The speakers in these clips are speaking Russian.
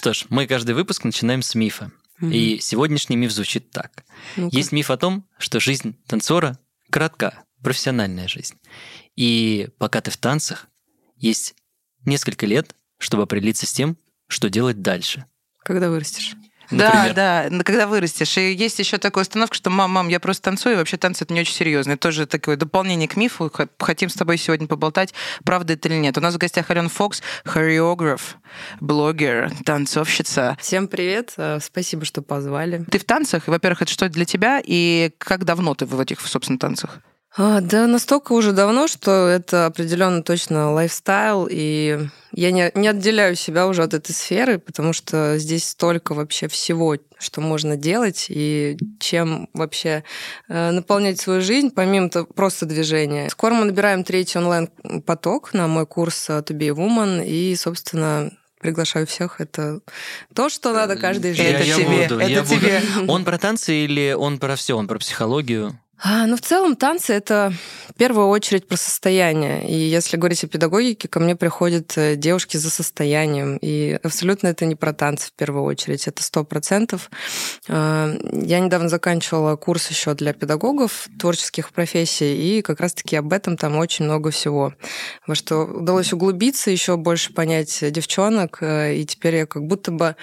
Что ж, мы каждый выпуск начинаем с мифа. Мгм. И сегодняшний миф звучит так. Ну-ка. Есть миф о том, что жизнь танцора коротка, профессиональная жизнь. И пока ты в танцах, есть несколько лет, чтобы определиться с тем, что делать дальше. Когда вырастешь? Например. Да, да, когда вырастешь. И есть еще такая установка, что мам, мам, я просто танцую, и вообще танцы это не очень серьезно. Это тоже такое дополнение к мифу. Хотим с тобой сегодня поболтать, правда это или нет. У нас в гостях Алена Фокс, хореограф, блогер, танцовщица. Всем привет, э, спасибо, что позвали. Ты в танцах, и, во-первых, это что для тебя, и как давно ты в этих, собственно, танцах? А, да, настолько уже давно, что это определенно точно лайфстайл, и я не, не отделяю себя уже от этой сферы, потому что здесь столько вообще всего, что можно делать, и чем вообще э, наполнять свою жизнь, помимо то- просто движения. Скоро мы набираем третий онлайн-поток на мой курс э, To be a Woman, и, собственно, приглашаю всех. Это то, что надо каждой Я- женщине. Это я тебе, буду, это я буду. тебе. Он про танцы или он про все? Он про психологию? А, ну, в целом, танцы — это в первую очередь про состояние. И если говорить о педагогике, ко мне приходят э, девушки за состоянием. И абсолютно это не про танцы в первую очередь, это сто процентов. А, Я недавно заканчивала курс еще для педагогов творческих профессий, и как раз-таки об этом там очень много всего. Во что удалось углубиться, еще больше понять девчонок, э, и теперь я как будто бы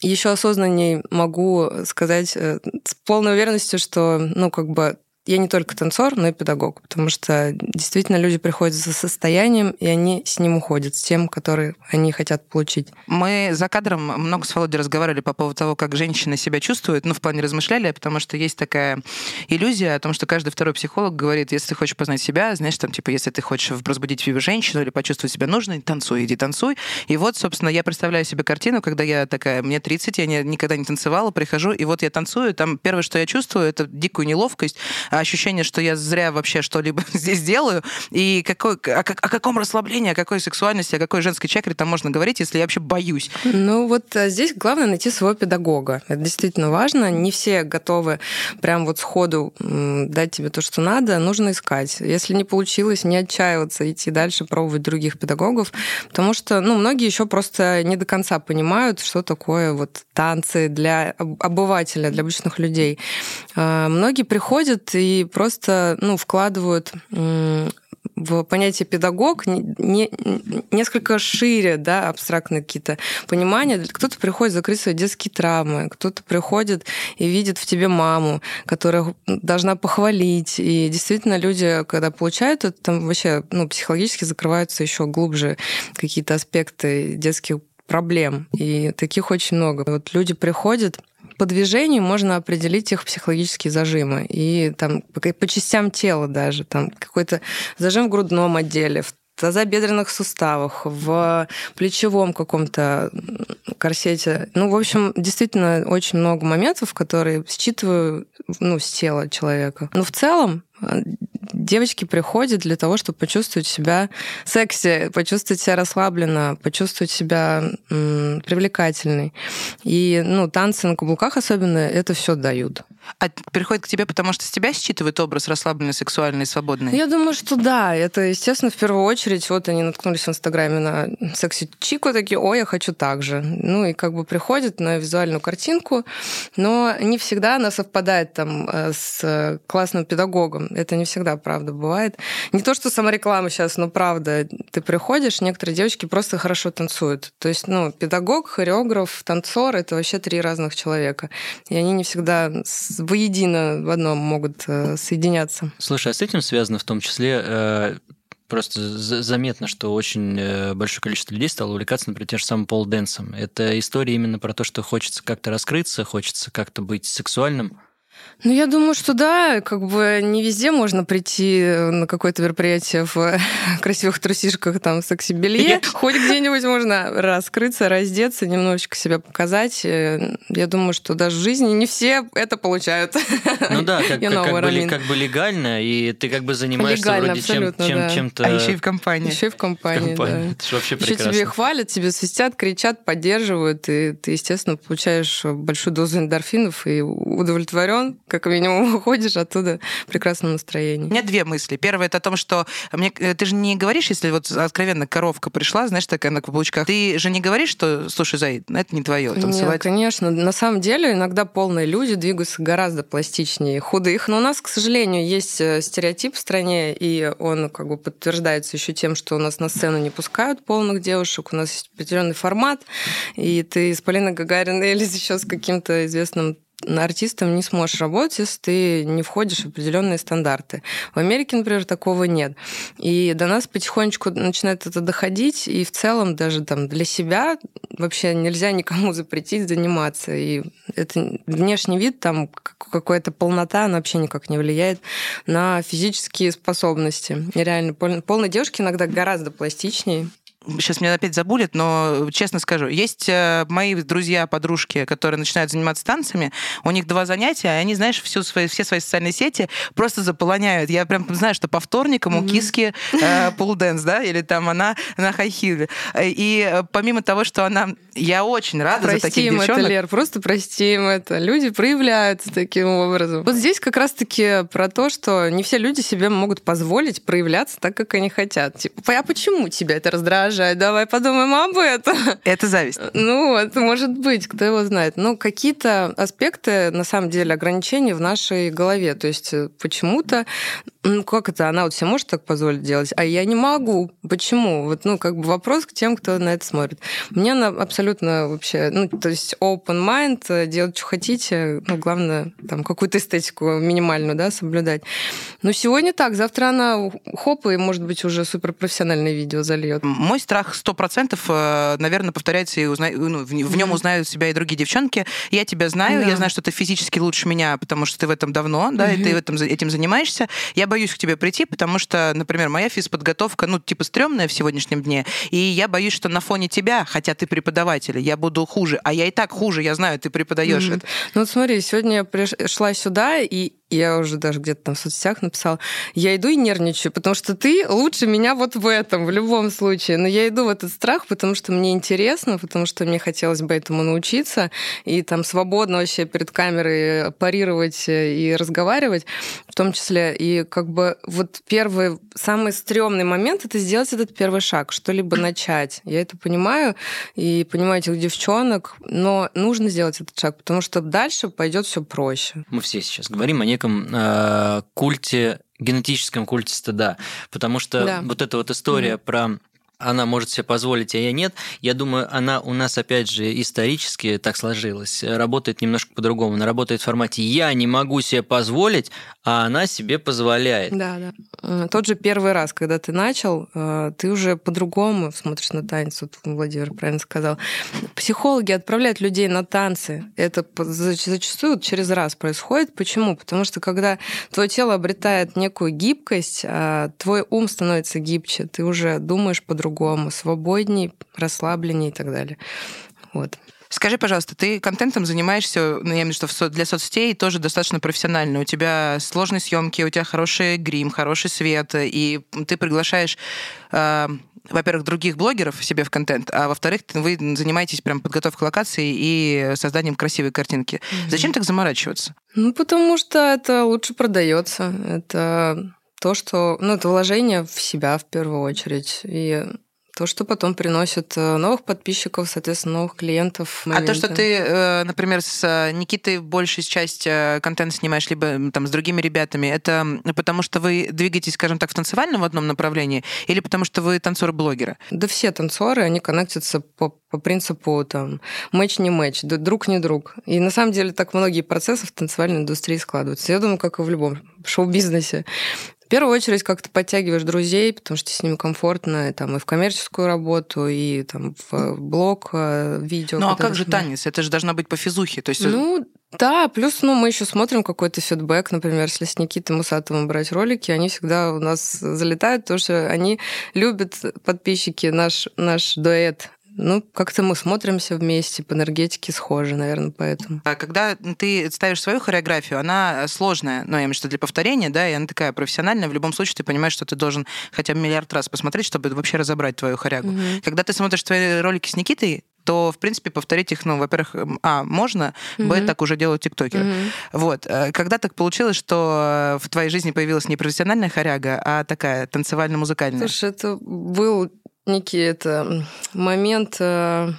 еще осознанней могу сказать э, с полной уверенностью, что, ну, как бы я не только танцор, но и педагог, потому что действительно люди приходят за состоянием, и они с ним уходят, с тем, который они хотят получить. Мы за кадром много с Володей разговаривали по поводу того, как женщины себя чувствуют, ну, в плане размышляли, потому что есть такая иллюзия о том, что каждый второй психолог говорит, если ты хочешь познать себя, знаешь, там, типа, если ты хочешь разбудить в себе женщину или почувствовать себя нужной, танцуй, иди танцуй. И вот, собственно, я представляю себе картину, когда я такая, мне 30, я не- никогда не танцевала, прихожу, и вот я танцую, там первое, что я чувствую, это дикую неловкость, ощущение, что я зря вообще что-либо здесь делаю, и какой, о, о каком расслаблении, о какой сексуальности, о какой женской чакре там можно говорить, если я вообще боюсь. Ну вот а, здесь главное найти своего педагога. Это действительно важно. Не все готовы прям вот сходу дать тебе то, что надо. Нужно искать. Если не получилось, не отчаиваться, идти дальше, пробовать других педагогов. Потому что ну, многие еще просто не до конца понимают, что такое вот танцы для об- обывателя, для обычных людей. А, Многие приходят и просто ну, вкладывают в понятие педагог не- несколько шире, да, абстрактные какие-то понимания. Кто-то приходит закрыть свои детские травмы, кто-то приходит и видит в тебе маму, которая должна похвалить. И действительно люди, когда получают это, там вообще ну, психологически закрываются еще глубже какие-то аспекты детских проблем. И таких очень много. Вот люди приходят, по движению можно определить их психологические зажимы. И там по, частям тела даже. Там какой-то зажим в грудном отделе, в тазобедренных суставах, в плечевом каком-то корсете. Ну, в общем, действительно очень много моментов, которые считываю ну, с тела человека. Но в целом э, девочки приходят для того, чтобы почувствовать себя секси, почувствовать себя расслабленно, почувствовать себя м, привлекательной. И ну, танцы на каблуках особенно это все дают. А приходит к тебе, потому что с тебя считывает образ расслабленный, сексуальный, свободный? Я думаю, что да. Это, естественно, в первую очередь, вот они наткнулись в Инстаграме на секси-чику, такие, ой, я хочу так же. Ну и как бы приходят на визуальную картинку, но не всегда она совпадает там э, с классным педагогом. Это не всегда, правда, бывает. Не то, что самореклама сейчас, но правда. Ты приходишь, некоторые девочки просто хорошо танцуют. То есть, ну, педагог, хореограф, танцор — это вообще три разных человека. И они не всегда воедино в одном могут э, соединяться. Слушай, а с этим связано в том числе э, просто за- заметно, что очень э, большое количество людей стало увлекаться, например, тем же самым пол-дэнсом. Это история именно про то, что хочется как-то раскрыться, хочется как-то быть сексуальным. Ну, я думаю, что да, как бы не везде можно прийти на какое-то мероприятие в красивых трусишках, там, в секси-белье. Хоть где-нибудь можно раскрыться, раздеться, немножечко себя показать. Э, Я думаю, что даже в жизни не все это получают. Ну да, как, You как- know как what бы, I ли- mean. как бы легально, и ты как бы занимаешься Легально, вроде чем, абсолютно, чем, да. чем-то А еще и в компании. Еще и в компании, компании. да. Это вообще Еще прекрасно. тебе хвалят, тебе свистят, кричат, поддерживают, и ты, естественно, получаешь большую дозу эндорфинов и удовлетворен, как минимум выходишь оттуда в прекрасном настроении. У меня две мысли. Первая это о том, что мне, э, ты же не говоришь, если вот откровенно коровка пришла, знаешь, такая на каблучках, ты же не говоришь, что, слушай, Зай, это не твое, танцевать. Нет, конечно. На самом деле иногда полные люди двигаются гораздо пластичнее худых. Но у нас, к сожалению, есть э, стереотип в стране, и он как бы подтверждается еще тем, что у нас на сцену не пускают полных девушек, у нас есть определенный формат, и ты с Полиной Гагариной или еще с каким-то известным артистом не сможешь работать, если ты не входишь в определенные стандарты. В Америке, например, такого нет. И до нас потихонечку начинает это доходить, и в целом даже там для себя вообще нельзя никому запретить заниматься. И это внешний вид, там какая-то полнота, она вообще никак не влияет на физические способности. И реально, полной девушки иногда гораздо пластичнее сейчас меня опять забудет, но честно скажу, есть э, мои друзья, подружки, которые начинают заниматься танцами, у них два занятия, и они, знаешь, всю свои, все свои социальные сети просто заполоняют. Я прям знаю, что по вторникам у киски э, полуденс, да, или там она на хайхиле. И э, помимо того, что она... Я очень рада простим за таких девчонок. это, Лер, просто простим это. Люди проявляются таким образом. Вот здесь как раз-таки про то, что не все люди себе могут позволить проявляться так, как они хотят. Типа, а почему тебя это раздражает? Раздражает. Давай подумаем об этом. Это зависть. Ну, это может быть, кто его знает. Ну, какие-то аспекты, на самом деле, ограничений в нашей голове. То есть э, почему-то, ну, как это, она вот себе может так позволить делать, а я не могу. Почему? Вот, ну, как бы вопрос к тем, кто на это смотрит. Мне она абсолютно вообще, ну, то есть open mind, э, делать, что хотите, ну, главное, там, какую-то эстетику минимальную, да, соблюдать. Но сегодня так, завтра она хоп, и, может быть, уже суперпрофессиональное видео зальет. Мой страх сто процентов, э, наверное, повторяется и узна... ну, в нем узнают себя и другие девчонки. Я тебя знаю, да. я знаю, что ты физически лучше меня, потому что ты в этом давно, да, и ты в этом, этим занимаешься. Я боюсь к тебе прийти, потому что, например, моя физподготовка, ну, типа, стрёмная в сегодняшнем дне, и я боюсь, что на фоне тебя, хотя ты преподаватель, я буду хуже, а я и так хуже, я знаю, ты преподаешь mm-hmm. это. Ну, вот смотри, сегодня я пришла сюда, и я уже даже где-то там в соцсетях написала, я иду и нервничаю, потому что ты лучше меня вот в этом, в любом случае. Но я иду в этот страх, потому что мне интересно, потому что мне хотелось бы этому научиться, и там свободно вообще перед камерой парировать и разговаривать, в том числе. И как бы вот первый, самый стрёмный момент — это сделать этот первый шаг, что-либо начать. Я это понимаю, и понимаю этих девчонок, но нужно сделать этот шаг, потому что дальше пойдет все проще. Мы все сейчас говорим о неком э, культе, генетическом культе стыда. Потому что да. вот эта вот история mm про она может себе позволить, а я нет. Я думаю, она у нас, опять же, исторически так сложилась. Работает немножко по-другому. Она работает в формате «я не могу себе позволить», а она себе позволяет. Да, да. Э, тот же первый раз, когда ты начал, э, ты уже по-другому смотришь на танец. Вот Владимир правильно сказал. Психологи отправляют людей на танцы. Это зачастую через раз происходит. Почему? Потому что когда твое тело обретает некую гибкость, а твой ум становится гибче, ты уже думаешь по-другому по-другому, свободней, расслабленней и так далее. Вот. Скажи, пожалуйста, ты контентом занимаешься, ну, я имею в виду, что для соцсетей тоже достаточно профессионально. У тебя сложные съемки, у тебя хороший грим, хороший свет, и ты приглашаешь э, во-первых, других блогеров себе в контент, а во-вторых, вы занимаетесь прям подготовкой локации и созданием красивой картинки. Mm-hmm. Зачем так заморачиваться? Ну, потому что это лучше продается. Это то, что, ну, это вложение в себя в первую очередь. И то, что потом приносит э, новых подписчиков, соответственно, новых клиентов. А то, что ты, э, например, с э, Никитой большую часть контента снимаешь, либо там с другими ребятами, это потому что вы двигаетесь, скажем так, в танцевальном в одном направлении, или потому что вы танцоры-блогеры? Да все танцоры, они коннектятся по, по принципу там матч не матч, друг не друг. И на самом деле так многие процессы в танцевальной индустрии складываются. Я думаю, как и в любом шоу-бизнесе. В первую очередь как-то подтягиваешь друзей, потому что с ними комфортно и, там, и в коммерческую работу, и там, в блог, э, видео. Ну а как же танец? Это же должна быть по физухе. То есть... Э, ну, да, плюс ну, мы еще смотрим какой-то фидбэк, например, если с Никитой Мусатовым брать ролики, они всегда у нас залетают, потому что они любят подписчики наш, наш дуэт ну, как-то мы смотримся вместе, по энергетике схожи, наверное, поэтому. А когда ты ставишь свою хореографию, она сложная, ну, я имею в виду для повторения, да, и она такая профессиональная, в любом случае ты понимаешь, что ты должен хотя бы миллиард раз посмотреть, чтобы вообще разобрать твою хорягу. Угу. Когда ты смотришь твои ролики с Никитой, то, в принципе, повторить их, ну, во-первых, а, можно, mm-hmm. б, так уже делают тиктокеры. Mm-hmm. Вот. Э, когда так получилось, что в твоей жизни появилась не профессиональная хоряга, а такая танцевально-музыкальная? Слушай, это был некий это момент э,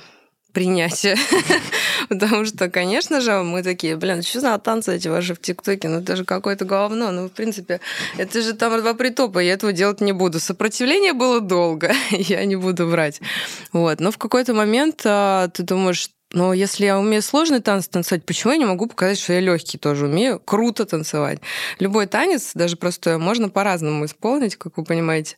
принятия. Потому что, конечно же, мы такие, блин, что за танцы эти ваши в ТикТоке? Ну, это же какое-то говно. Ну, в принципе, это же там два притопа, я этого делать не буду. Сопротивление было долго, я не буду врать. Вот. Но в какой-то момент а, ты думаешь, но если я умею сложный танец танцевать, почему я не могу показать, что я легкий тоже умею? Круто танцевать. Любой танец, даже простой, можно по-разному исполнить, как вы понимаете.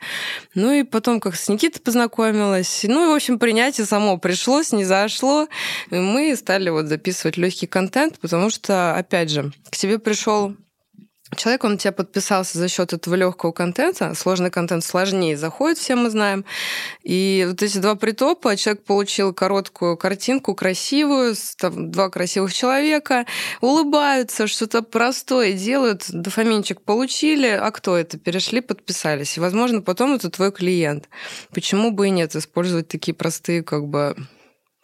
Ну и потом, как с Никитой познакомилась. Ну и, в общем, принятие само пришлось, не зашло. И мы стали вот записывать легкий контент, потому что, опять же, к себе пришел Человек, он тебя подписался за счет этого легкого контента. Сложный контент сложнее заходит, все мы знаем. И вот эти два притопа, человек получил короткую картинку, красивую, там, два красивых человека, улыбаются, что-то простое делают, дофаминчик получили, а кто это? Перешли, подписались. И, возможно, потом это твой клиент. Почему бы и нет использовать такие простые, как бы,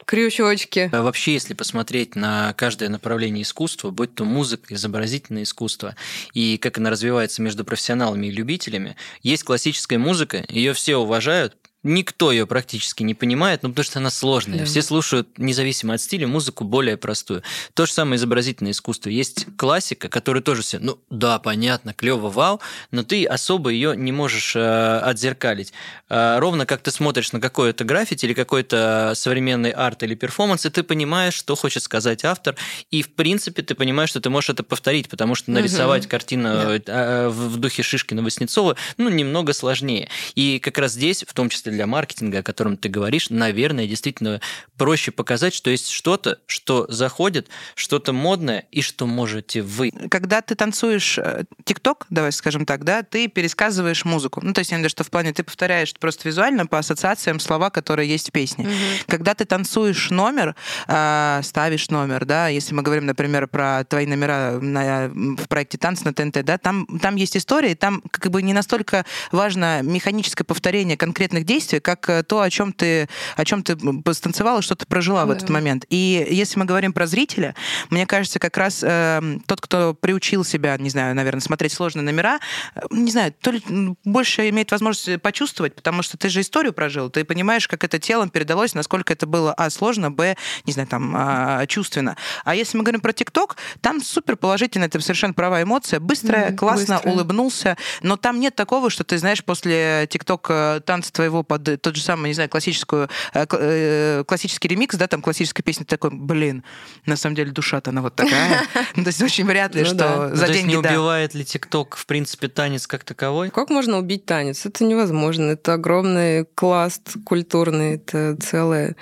крючочки. А вообще, если посмотреть на каждое направление искусства, будь то музыка, изобразительное искусство, и как она развивается между профессионалами и любителями, есть классическая музыка, ее все уважают, Никто ее практически не понимает, ну потому что она сложная. Да. Все слушают, независимо от стиля, музыку более простую. То же самое изобразительное искусство. Есть классика, которая тоже все, ну да, понятно, клево, вау, но ты особо ее не можешь э, отзеркалить. Э, ровно как ты смотришь на какое-то граффити или какой-то современный арт или перформанс, и ты понимаешь, что хочет сказать автор, и в принципе ты понимаешь, что ты можешь это повторить, потому что нарисовать угу. картину да. э, в духе Шишкина-Васнецова, ну, немного сложнее. И как раз здесь, в том числе для маркетинга, о котором ты говоришь, наверное, действительно проще показать, что есть что-то, что заходит, что-то модное и что можете вы. Когда ты танцуешь э, ТикТок, давай скажем так, да, ты пересказываешь музыку. Ну, то есть, я имею в виду, что в плане ты повторяешь просто визуально по ассоциациям слова, которые есть в песне. Угу. Когда ты танцуешь номер, э, ставишь номер, да, если мы говорим, например, про твои номера на, в проекте «Танц» на ТНТ, да, там, там есть история, и там как бы не настолько важно механическое повторение конкретных действий, действие, как э, то, о чем ты, о чем ты станцевала, что ты прожила да. в этот момент. И если мы говорим про зрителя, мне кажется, как раз э, тот, кто приучил себя, не знаю, наверное, смотреть сложные номера, э, не знаю, то ли больше имеет возможность почувствовать, потому что ты же историю прожил, ты понимаешь, как это телом передалось, насколько это было, а, сложно, б, не знаю, там, а, чувственно. А если мы говорим про ТикТок, там супер положительно, это совершенно правая эмоция, быстрая, mm, классно, быстрая. улыбнулся, но там нет такого, что ты знаешь после ТикТок э, танца твоего под тот же самый, не знаю, классическую, э, э, классический ремикс, да, там классическая песня, такой, блин, на самом деле душа-то она вот такая. Ну, то есть очень вряд ли, ну что за ну, деньги, не убивает ли ТикТок, в принципе, танец как таковой? Как можно убить танец? Это невозможно. Это огромный класс культурный, это целое,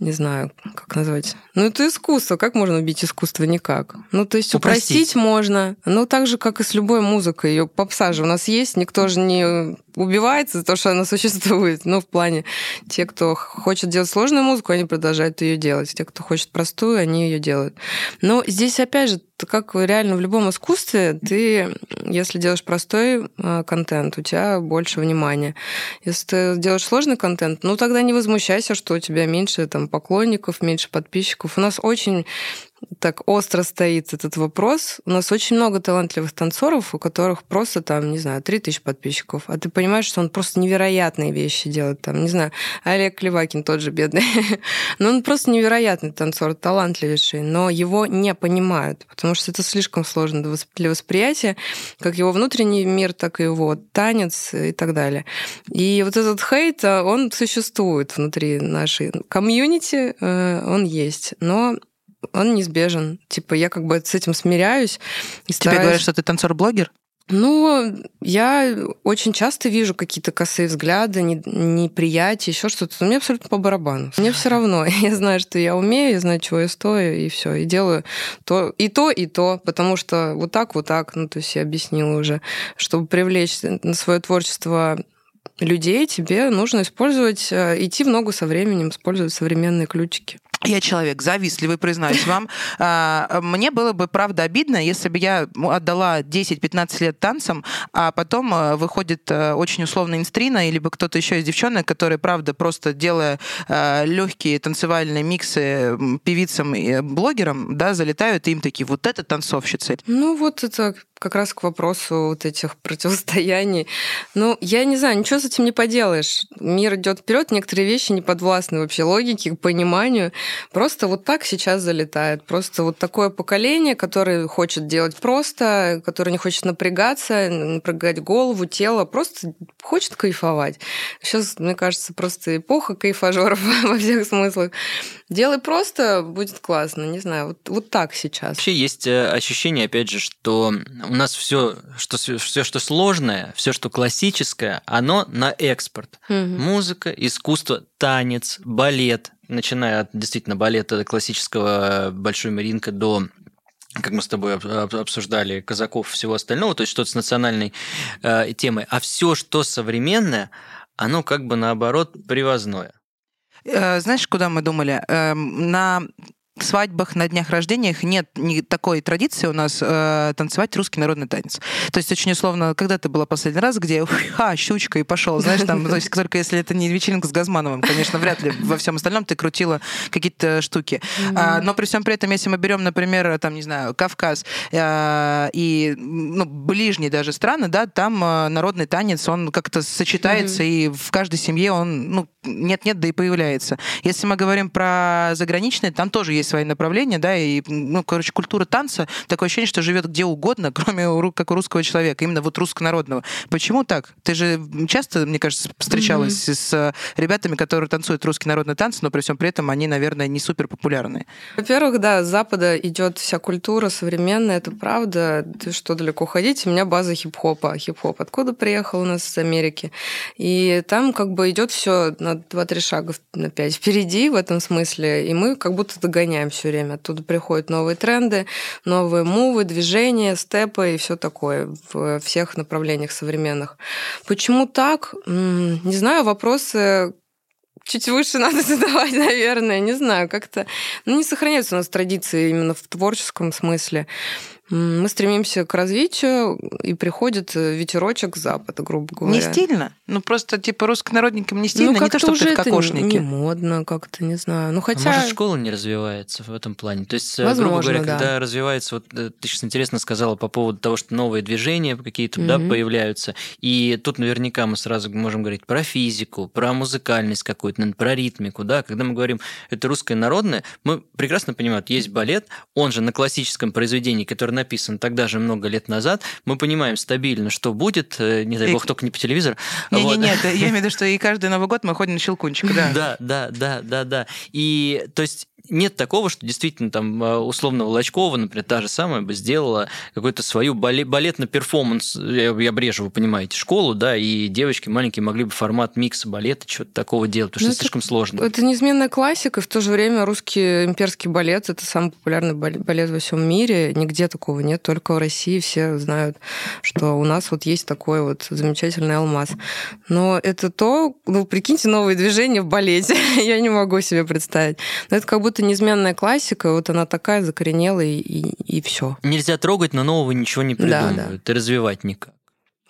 не знаю, как назвать. Ну, это искусство. Как можно убить искусство? Никак. Ну, то есть упростить, упростить можно. Ну, так же, как и с любой музыкой. Ее попса же у нас есть, никто же не убивается за то, что она существует. Ну, в плане, те, кто хочет делать сложную музыку, они продолжают ее делать. Те, кто хочет простую, они ее делают. Но здесь, опять же, как реально в любом искусстве, ты, если делаешь простой э, контент, у тебя больше внимания. Если ты делаешь сложный контент, ну тогда не возмущайся, что у тебя меньше там поклонников, меньше подписчиков. У нас очень так остро стоит этот вопрос. У нас очень много талантливых танцоров, у которых просто там, не знаю, 3000 подписчиков. А ты понимаешь, что он просто невероятные вещи делает. Там, не знаю, Олег Клевакин тот же бедный. но он просто невероятный танцор, талантливейший. Но его не понимают, потому что это слишком сложно для восприятия, как его внутренний мир, так и его танец и так далее. И вот этот хейт, а, он существует внутри нашей комьюнити, э, он есть. Но он неизбежен. Типа, я как бы с этим смиряюсь. И Тебе стараюсь... говорят, что ты танцор-блогер? Ну, я очень часто вижу какие-то косые взгляды, неприятие, еще что-то. Мне абсолютно по барабану. Мне все равно. Я знаю, что я умею, я знаю, чего я стою, и все. И делаю то, и то, и то, потому что вот так, вот так, ну, то есть я объяснила уже, чтобы привлечь на свое творчество людей, тебе нужно использовать, э, идти в ногу со временем, использовать современные ключики. Я человек завистливый, признаюсь вам. А, мне было бы, правда, обидно, если бы я отдала 10-15 лет танцам, а потом э, выходит э, очень условно инстрина, или бы кто-то еще из девчонок, которые, правда, просто делая э, легкие танцевальные миксы певицам и блогерам, да, залетают, и им такие, вот это танцовщицы. Ну, вот это как раз к вопросу вот этих противостояний. Ну, я не знаю, ничего с этим не поделаешь. Мир идет вперед, некоторые вещи не подвластны вообще логике, пониманию. Просто вот так сейчас залетает. Просто вот такое поколение, которое хочет делать просто, которое не хочет напрягаться, напрягать голову, тело, просто хочет кайфовать. Сейчас, мне кажется, просто эпоха кайфажеров во всех смыслах. Делай просто, будет классно. Не знаю, вот, вот так сейчас. Вообще есть э, ощущение, опять же, что у нас все, что, все, что сложное, все, что классическое, оно на экспорт. Угу. Музыка, искусство, танец, балет, начиная от действительно балета классического Большой Маринка до как мы с тобой обсуждали, казаков всего остального, то есть что-то с национальной э, темой. А все, что современное, оно как бы наоборот привозное. Э, знаешь, куда мы думали? Эм, на свадьбах, на днях рождениях нет ни такой традиции у нас э, танцевать русский народный танец. То есть очень условно, когда ты была последний раз, где ха, щучка и пошел, знаешь, там, то есть только если это не вечеринка с Газмановым, конечно, вряд ли во всем остальном ты крутила какие-то штуки. Mm-hmm. А, но при всем при этом, если мы берем, например, там, не знаю, Кавказ э, и ну, ближние даже страны, да, там э, народный танец, он как-то сочетается, mm-hmm. и в каждой семье он, ну, нет-нет, да и появляется. Если мы говорим про заграничные, там тоже есть свои направления, да, и, ну, короче, культура танца, такое ощущение, что живет где угодно, кроме как у русского человека, именно вот руссконародного. Почему так? Ты же часто, мне кажется, встречалась mm-hmm. с ребятами, которые танцуют русский народный танц, но при всем при этом они, наверное, не супер популярные. Во-первых, да, с Запада идет вся культура современная, это правда. Ты что, далеко ходить? У меня база хип-хопа. Хип-хоп откуда приехал у нас из Америки? И там как бы идет все на два-три шага на пять впереди в этом смысле, и мы как будто догоняем все время. Оттуда приходят новые тренды, новые мувы, движения, степы и все такое в всех направлениях современных. Почему так? Не знаю, вопросы чуть выше надо задавать, наверное, не знаю, как-то ну, не сохраняются у нас традиции именно в творческом смысле мы стремимся к развитию, и приходит э, ветерочек с запада, грубо говоря. Не стильно? Ну, просто, типа, руссконародникам не стильно, ну, не то, что ты в кокошнике. не модно как-то, не знаю. Ну, хотя... А может, школа не развивается в этом плане? То есть, Возможно, грубо говоря, да. когда развивается, вот э, ты сейчас интересно сказала по поводу того, что новые движения какие-то mm-hmm. да, появляются, и тут наверняка мы сразу можем говорить про физику, про музыкальность какую-то, про ритмику, да, когда мы говорим, это русское народное, мы прекрасно понимаем, есть балет, он же на классическом произведении, которое написан тогда же много лет назад, мы понимаем стабильно, что будет, э, не дай бог, и... только не по телевизору. Не, вот. не, нет, я имею в виду, что и каждый Новый год мы ходим на щелкунчик, да. Да, да, да, да, да. И то есть нет такого, что действительно там э, условно Волочкова, например, та же самая бы сделала какую-то свою балетный перформанс, я, я брежу, вы понимаете, школу, да, и девочки маленькие могли бы формат микса балета, чего-то такого делать, потому что ну, это слишком сложно. Это неизменная классика, и в то же время русский имперский балет – это самый популярный балет во всем мире, нигде такого нет, только в России все знают, что у нас вот есть такой вот замечательный алмаз. Но это то, ну, прикиньте, новые движения в балете, я не могу себе представить. Но это как будто это неизменная классика, вот она такая закоренелая и, и, все. Нельзя трогать, но нового ничего не придумывают, да, да. и развивать никак.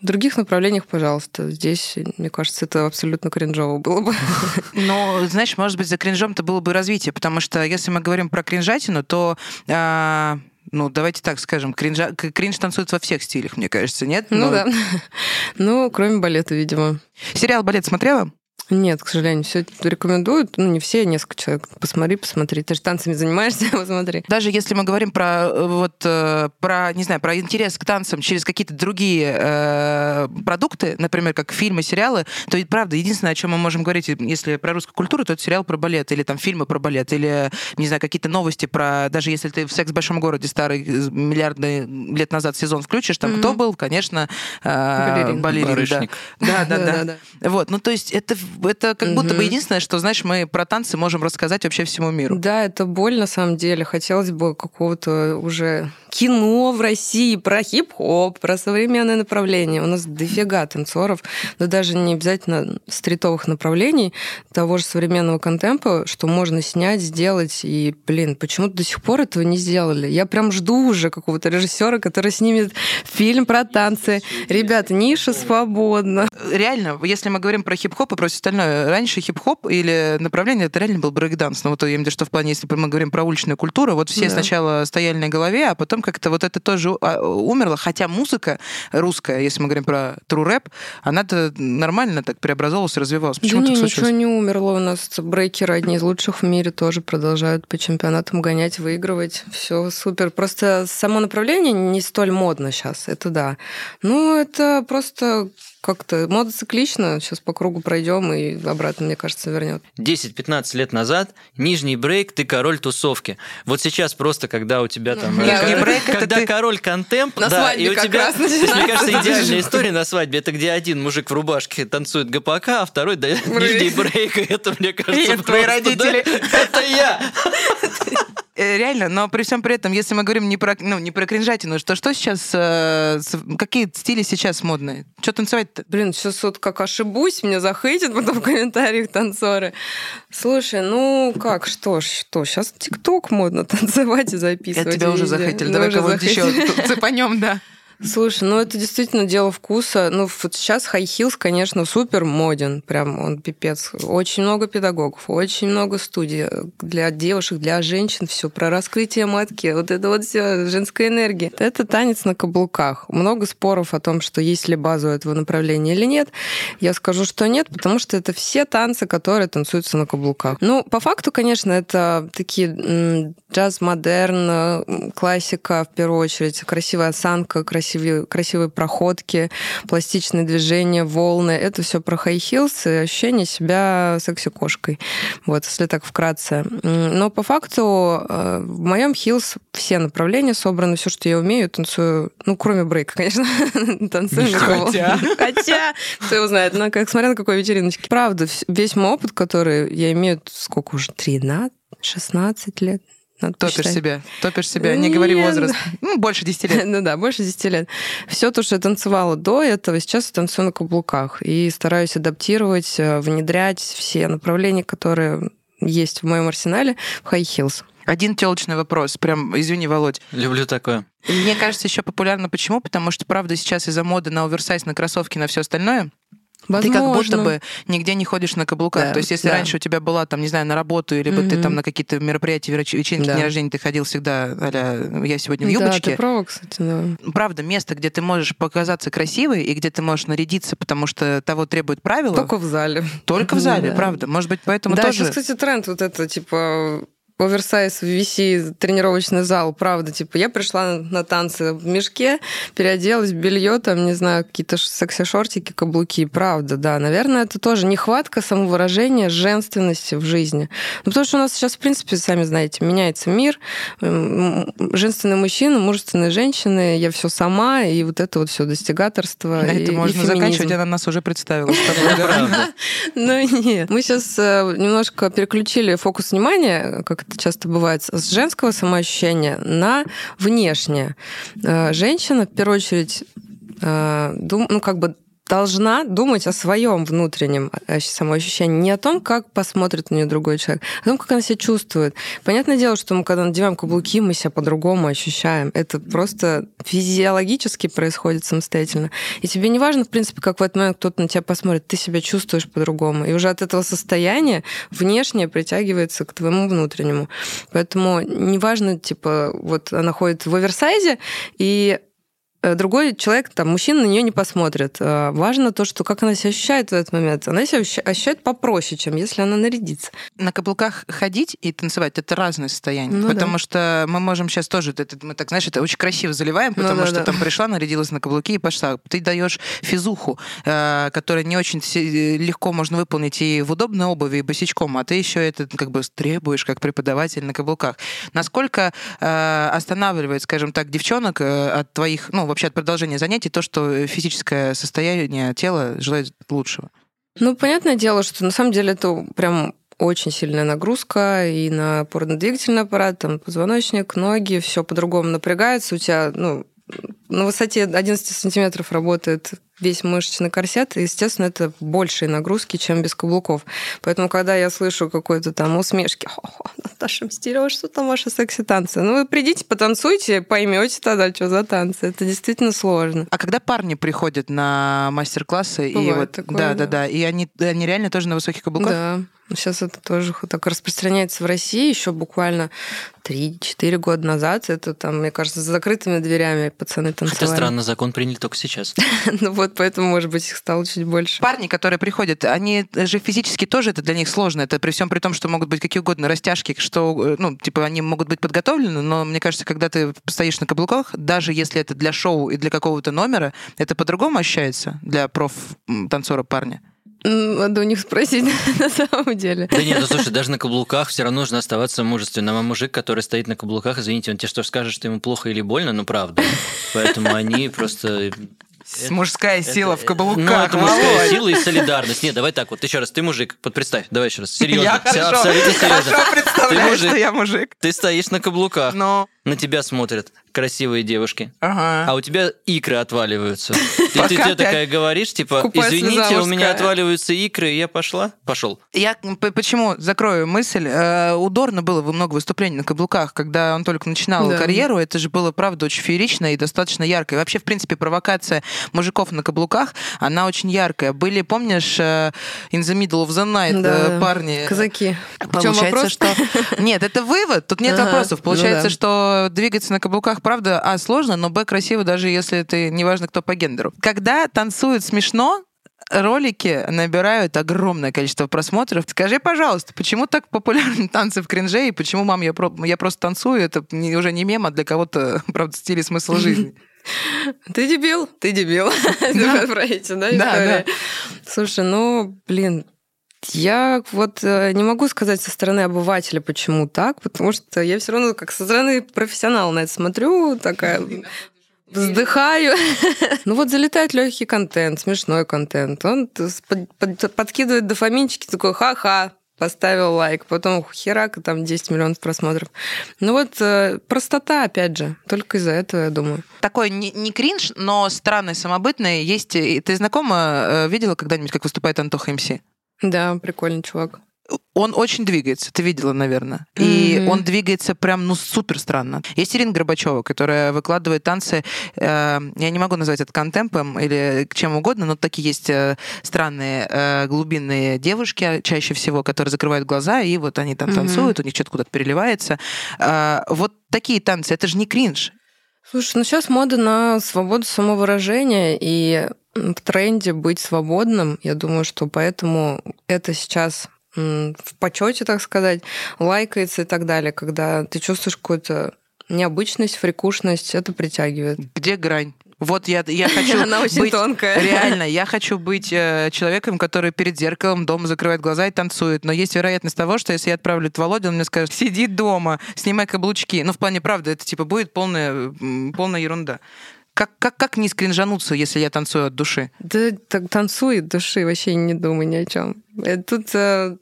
В других направлениях, пожалуйста. Здесь, мне кажется, это абсолютно кринжово было бы. Но, знаешь, может быть, за кринжом-то было бы развитие, потому что если мы говорим про кринжатину, то а, ну, давайте так скажем, кринжа, кринж танцует во всех стилях, мне кажется, нет? Ну Но... да. Ну, кроме балета, видимо. Сериал «Балет» смотрела? Нет, к сожалению, все рекомендуют. Ну, не все, несколько человек. Посмотри, посмотри. Ты же танцами занимаешься, посмотри. Даже если мы говорим про э, вот э, про, не знаю, про интерес к танцам через какие-то другие э, продукты, например, как фильмы, сериалы, то правда, единственное, о чем мы можем говорить, если про русскую культуру, то это сериал про балет, или там фильмы про балет, или, не знаю, какие-то новости про... Даже если ты в «Секс в большом городе» старый миллиарды лет назад сезон включишь, там mm-hmm. кто был? Конечно, э, балерин. балерин да. Да, да, да, да. Вот, ну то есть это это как будто бы единственное, что, знаешь, мы про танцы можем рассказать вообще всему миру. Да, это боль на самом деле. Хотелось бы какого-то уже кино в России про хип-хоп, про современное направление. У нас дофига танцоров, да даже не обязательно стритовых направлений, того же современного контемпа, что можно снять, сделать. И, блин, почему-то до сих пор этого не сделали. Я прям жду уже какого-то режиссера, который снимет фильм про танцы. Ребята, ниша свободна. Реально, если мы говорим про хип-хоп и про все остальное, раньше хип-хоп или направление, это реально был брейк-данс. Но вот я имею в виду, что в плане, если мы говорим про уличную культуру, вот все да. сначала стояли на голове, а потом как-то вот это тоже а, умерло. Хотя музыка русская, если мы говорим про true рэп, она-то нормально так преобразовалась, развивалась. Почему да так не, случилось? ничего не умерло. У нас брейкеры одни из лучших в мире тоже продолжают по чемпионатам гонять, выигрывать. Все супер. Просто само направление не столь модно сейчас, это да. Ну, это просто как-то мода циклична. Сейчас по кругу пройдем и обратно, мне кажется, вернет. 10-15 лет назад нижний брейк, ты король тусовки. Вот сейчас просто, когда у тебя там... Э, брейк, когда ты... король контемп, на да, и у тебя... Раз мне кажется, идеальная история на свадьбе, это где один мужик в рубашке танцует ГПК, а второй да, нижний брейк. Это, мне кажется, это твои родители. Это я. Э, реально, но при всем при этом, если мы говорим не про, ну, не про кринжатину, то что сейчас, э, какие стили сейчас модные? Что танцевать-то? Блин, сейчас вот как ошибусь, меня захейтят потом в комментариях танцоры. Слушай, ну как, что, что, сейчас ТикТок модно танцевать и записывать. Я тебя уже захейтили, давай кого-нибудь еще цепанем, да. Слушай, ну это действительно дело вкуса. Ну вот сейчас High Heels, конечно, супер моден. Прям он пипец. Очень много педагогов, очень много студий для девушек, для женщин. Все про раскрытие матки. Вот это вот все женская энергия. Это танец на каблуках. Много споров о том, что есть ли база у этого направления или нет. Я скажу, что нет, потому что это все танцы, которые танцуются на каблуках. Ну, по факту, конечно, это такие джаз-модерн, классика в первую очередь, красивая осанка, красивая красивые, красивые проходки, пластичные движения, волны. Это все про heels и ощущение себя секси-кошкой. Вот, если так вкратце. Но по факту э, в моем heels все направления собраны, все, что я умею, танцую, ну, кроме брейка, конечно, танцую. Хотя. Хотя, кто его знает, ну, как, смотря на какой вечериночке. Правда, весь мой опыт, который я имею, сколько уже, 13, 16 лет, надо топишь посчитать. себя, топишь себя, не говори возраст. Ну, больше 10 лет. ну да, больше 10 лет. Все то, что я танцевала до этого, сейчас я танцую на каблуках. И стараюсь адаптировать, э, внедрять все направления, которые есть в моем арсенале в high heels. Один телочный вопрос, прям, извини, Володь. Люблю такое. Мне кажется, еще популярно почему? Потому что, правда, сейчас из-за моды на оверсайз, на кроссовки, на все остальное, Возможно. Ты как будто бы нигде не ходишь на каблуках. Да, То есть, если да. раньше у тебя была, там, не знаю, на работу, или mm-hmm. ты там на какие-то мероприятия, вечеринки, да. дни рождения, ты ходил всегда, а я сегодня в юбочке. Да, ты права, кстати, да. Правда, место, где ты можешь показаться красивой и где ты можешь нарядиться, потому что того требует правила. Только в зале. Только в зале, да. правда. Может быть, поэтому да, тоже... сейчас, кстати, тренд вот это, типа, оверсайз в VC тренировочный зал, правда, типа, я пришла на танцы в мешке, переоделась в белье, там, не знаю, какие-то секси-шортики, каблуки, правда, да, наверное, это тоже нехватка самовыражения, женственности в жизни. Ну, потому что у нас сейчас, в принципе, сами знаете, меняется мир, женственные мужчины, мужественные женщины, я все сама, и вот это вот все достигаторство. На это можно заканчивать, она нас уже представила. Ну, нет, мы сейчас э, немножко переключили фокус внимания, как это часто бывает, с женского самоощущения на внешнее. Э, женщина, в первую очередь, э, ну, как бы должна думать о своем внутреннем э, самоощущении, не о том, как посмотрит на нее другой человек, а о том, как она себя чувствует. Понятное дело, что мы, когда надеваем каблуки, мы себя по-другому ощущаем. Это просто физиологически происходит самостоятельно. И тебе не важно, в принципе, как в этот момент кто-то на тебя посмотрит, ты себя чувствуешь по-другому. И уже от этого состояния внешнее притягивается к твоему внутреннему. Поэтому неважно, типа, вот она ходит в оверсайзе, и другой человек, там, мужчина на нее не посмотрит. Э, важно то, что как она себя ощущает в этот момент. Она себя ощущает попроще, чем если она нарядится. На каблуках ходить и танцевать — это разное состояние. Ну, потому да. что мы можем сейчас тоже, это, мы так, знаешь, это очень красиво заливаем, ну потому ну, да, что да. там пришла, нарядилась на каблуки и пошла. Ты даешь физуху, э, которая не очень легко можно выполнить и в удобной обуви, и босичком, а ты еще это как бы требуешь как преподаватель на каблуках. Насколько останавливает, скажем так, девчонок от твоих, ну, вообще от продолжения занятий то, что физическое состояние тела желает лучшего. Ну, понятное дело, что на самом деле это прям очень сильная нагрузка и на опорно-двигательный аппарат, там позвоночник, ноги, все по-другому напрягается. У тебя, ну, на высоте 11 сантиметров работает весь мышечный корсет, и, естественно, это большие нагрузки, чем без каблуков. Поэтому, когда я слышу какой-то там усмешки, «О, Наташа Мстерева, что там ваши секси-танцы? Ну, вы придите, потанцуйте, поймете тогда, что за танцы. Это действительно сложно. А когда парни приходят на мастер-классы, и вот, такое, да, да, да, да, и они, они реально тоже на высоких каблуках? Да. Сейчас это тоже так распространяется в России еще буквально 3-4 года назад. Это там, мне кажется, за закрытыми дверями пацаны танцевали. Хотя странно, закон приняли только сейчас. ну вот, поэтому, может быть, их стало чуть больше. Парни, которые приходят, они же физически тоже, это для них сложно. Это при всем при том, что могут быть какие угодно растяжки, что, э, ну, типа, они могут быть подготовлены, но мне кажется, когда ты стоишь на каблуках, даже если это для шоу и для какого-то номера, это по-другому ощущается для проф-танцора парня. Надо у них спросить на самом деле. Да нет, ну слушай, даже на каблуках все равно нужно оставаться мужественным. А мужик, который стоит на каблуках, извините, он тебе что скажет, что ему плохо или больно, ну правда. Поэтому они просто это, мужская сила это, в каблуках. Ну, это мужская сила и солидарность. Нет, давай так вот, еще раз, ты мужик, под представь, давай еще раз, серьезно. Я хорошо, абсолютно серьезно. хорошо представляю, ты мужик, что я мужик. Ты стоишь на каблуках, Но... на тебя смотрят красивые девушки, ага. а у тебя икры отваливаются. И ты, ты такая говоришь, типа, извините, у меня отваливаются икры, и я пошла? Пошел. Я почему закрою мысль? Э, у Дорна было много выступлений на каблуках, когда он только начинал карьеру. Это же было, правда, очень феерично и достаточно ярко. И вообще, в принципе, провокация мужиков на каблуках, она очень яркая. Были, помнишь, э, In the Middle of the Night да. парни? Казаки. Получается, что... Нет, это вывод, тут нет вопросов. Ну Получается, что двигаться на каблуках правда, а, сложно, но, б, красиво, даже если ты, неважно кто по гендеру. Когда танцуют смешно, ролики набирают огромное количество просмотров. Скажи, пожалуйста, почему так популярны танцы в кринже, и почему, мам, я, про... я просто танцую, это уже не мем, а для кого-то, правда, стиль и смысл жизни. Ты дебил, ты дебил. Да. Про эти, да. Слушай, ну, блин, я вот э, не могу сказать со стороны обывателя, почему так, потому что я все равно как со стороны профессионала на это смотрю, такая вздыхаю. ну вот залетает легкий контент, смешной контент. Он подкидывает дофаминчики, такой ха-ха, поставил лайк, потом херак, там 10 миллионов просмотров. Ну вот э, простота, опять же, только из-за этого, я думаю. Такой не, не кринж, но странный, самобытный. Есть... Ты знакома, э, видела когда-нибудь, как выступает Антоха МС? Да, прикольный чувак. Он очень двигается, ты видела, наверное. И mm-hmm. он двигается прям, ну, супер странно. Есть Ирина Горбачева, которая выкладывает танцы, э, я не могу назвать это контемпом или чем угодно, но такие есть э, странные э, глубинные девушки чаще всего, которые закрывают глаза, и вот они там mm-hmm. танцуют, у них что-то куда-то переливается. Э, вот такие танцы, это же не кринж. Слушай, ну сейчас мода на свободу самовыражения, и в тренде быть свободным. Я думаю, что поэтому это сейчас в почете, так сказать, лайкается и так далее, когда ты чувствуешь какую-то необычность, фрикушность, это притягивает. Где грань? Вот я, я хочу Она очень быть, тонкая. Реально, я хочу быть э, человеком, который перед зеркалом дома закрывает глаза и танцует. Но есть вероятность того, что если я отправлю это Володю, он мне скажет, сиди дома, снимай каблучки. Ну, в плане правды, это типа будет полная, полная ерунда. Как, как, как не скринжануться, если я танцую от души? Да так танцуй от души, вообще не думай ни о чем. Э, тут э,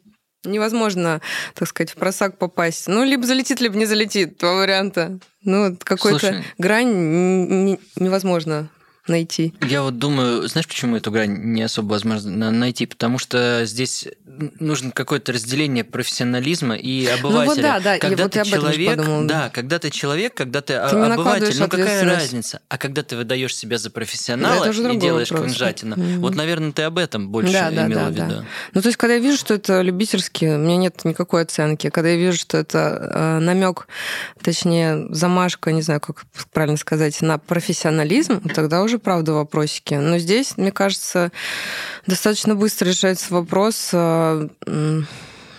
невозможно, так сказать, в просак попасть. Ну, либо залетит, либо не залетит. Два варианта. Ну, какой-то грань невозможно найти. Я вот думаю, знаешь, почему эту грань не особо возможно найти? Потому что здесь нужно какое-то разделение профессионализма и обывателя. Ну вот да, да, когда я, ты вот человек, подумала. да, когда ты человек, когда ты, ты обыватель, ну какая разница? А когда ты выдаешь себя за профессионала да, и делаешь кринжатина, mm-hmm. вот, наверное, ты об этом больше да, да, имела да, в виду. Да. Ну, то есть, когда я вижу, что это любительски, у меня нет никакой оценки. Когда я вижу, что это э, намек, точнее, замашка, не знаю, как правильно сказать, на профессионализм, тогда уже, правда, вопросики. Но здесь, мне кажется, достаточно быстро решается вопрос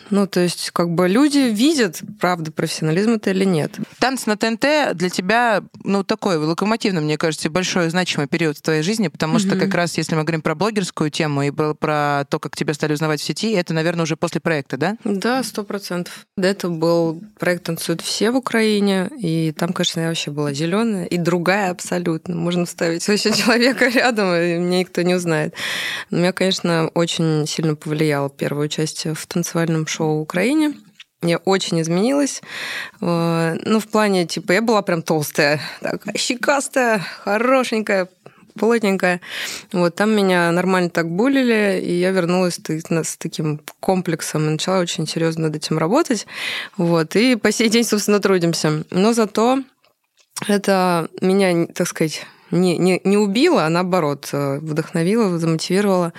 Ну, то есть, как бы люди видят, правда, профессионализм это или нет. Танцы на ТНТ для тебя, ну, такой локомотивный, мне кажется, большой значимый период в твоей жизни, потому что как раз, если мы говорим про блогерскую тему и про, про то, как тебя стали узнавать в сети, это, наверное, уже после проекта, да? Да, сто процентов. До этого был проект «Танцуют все» в Украине, и там, конечно, я вообще была зеленая и другая абсолютно. Можно вставить вообще человека рядом, и мне никто не узнает. Но меня, конечно, очень сильно повлияло первое участие в танцевальном шоу Украине. Я очень изменилась. Э, ну, в плане, типа, я была прям толстая, такая щекастая, хорошенькая, плотненькая. Вот там меня нормально так булили, и я вернулась с таким комплексом и начала очень серьезно над этим работать. Вот, и по сей день, собственно, трудимся. Но зато это меня, так сказать, не, не, не убила, а наоборот, э, вдохновила, замотивировала.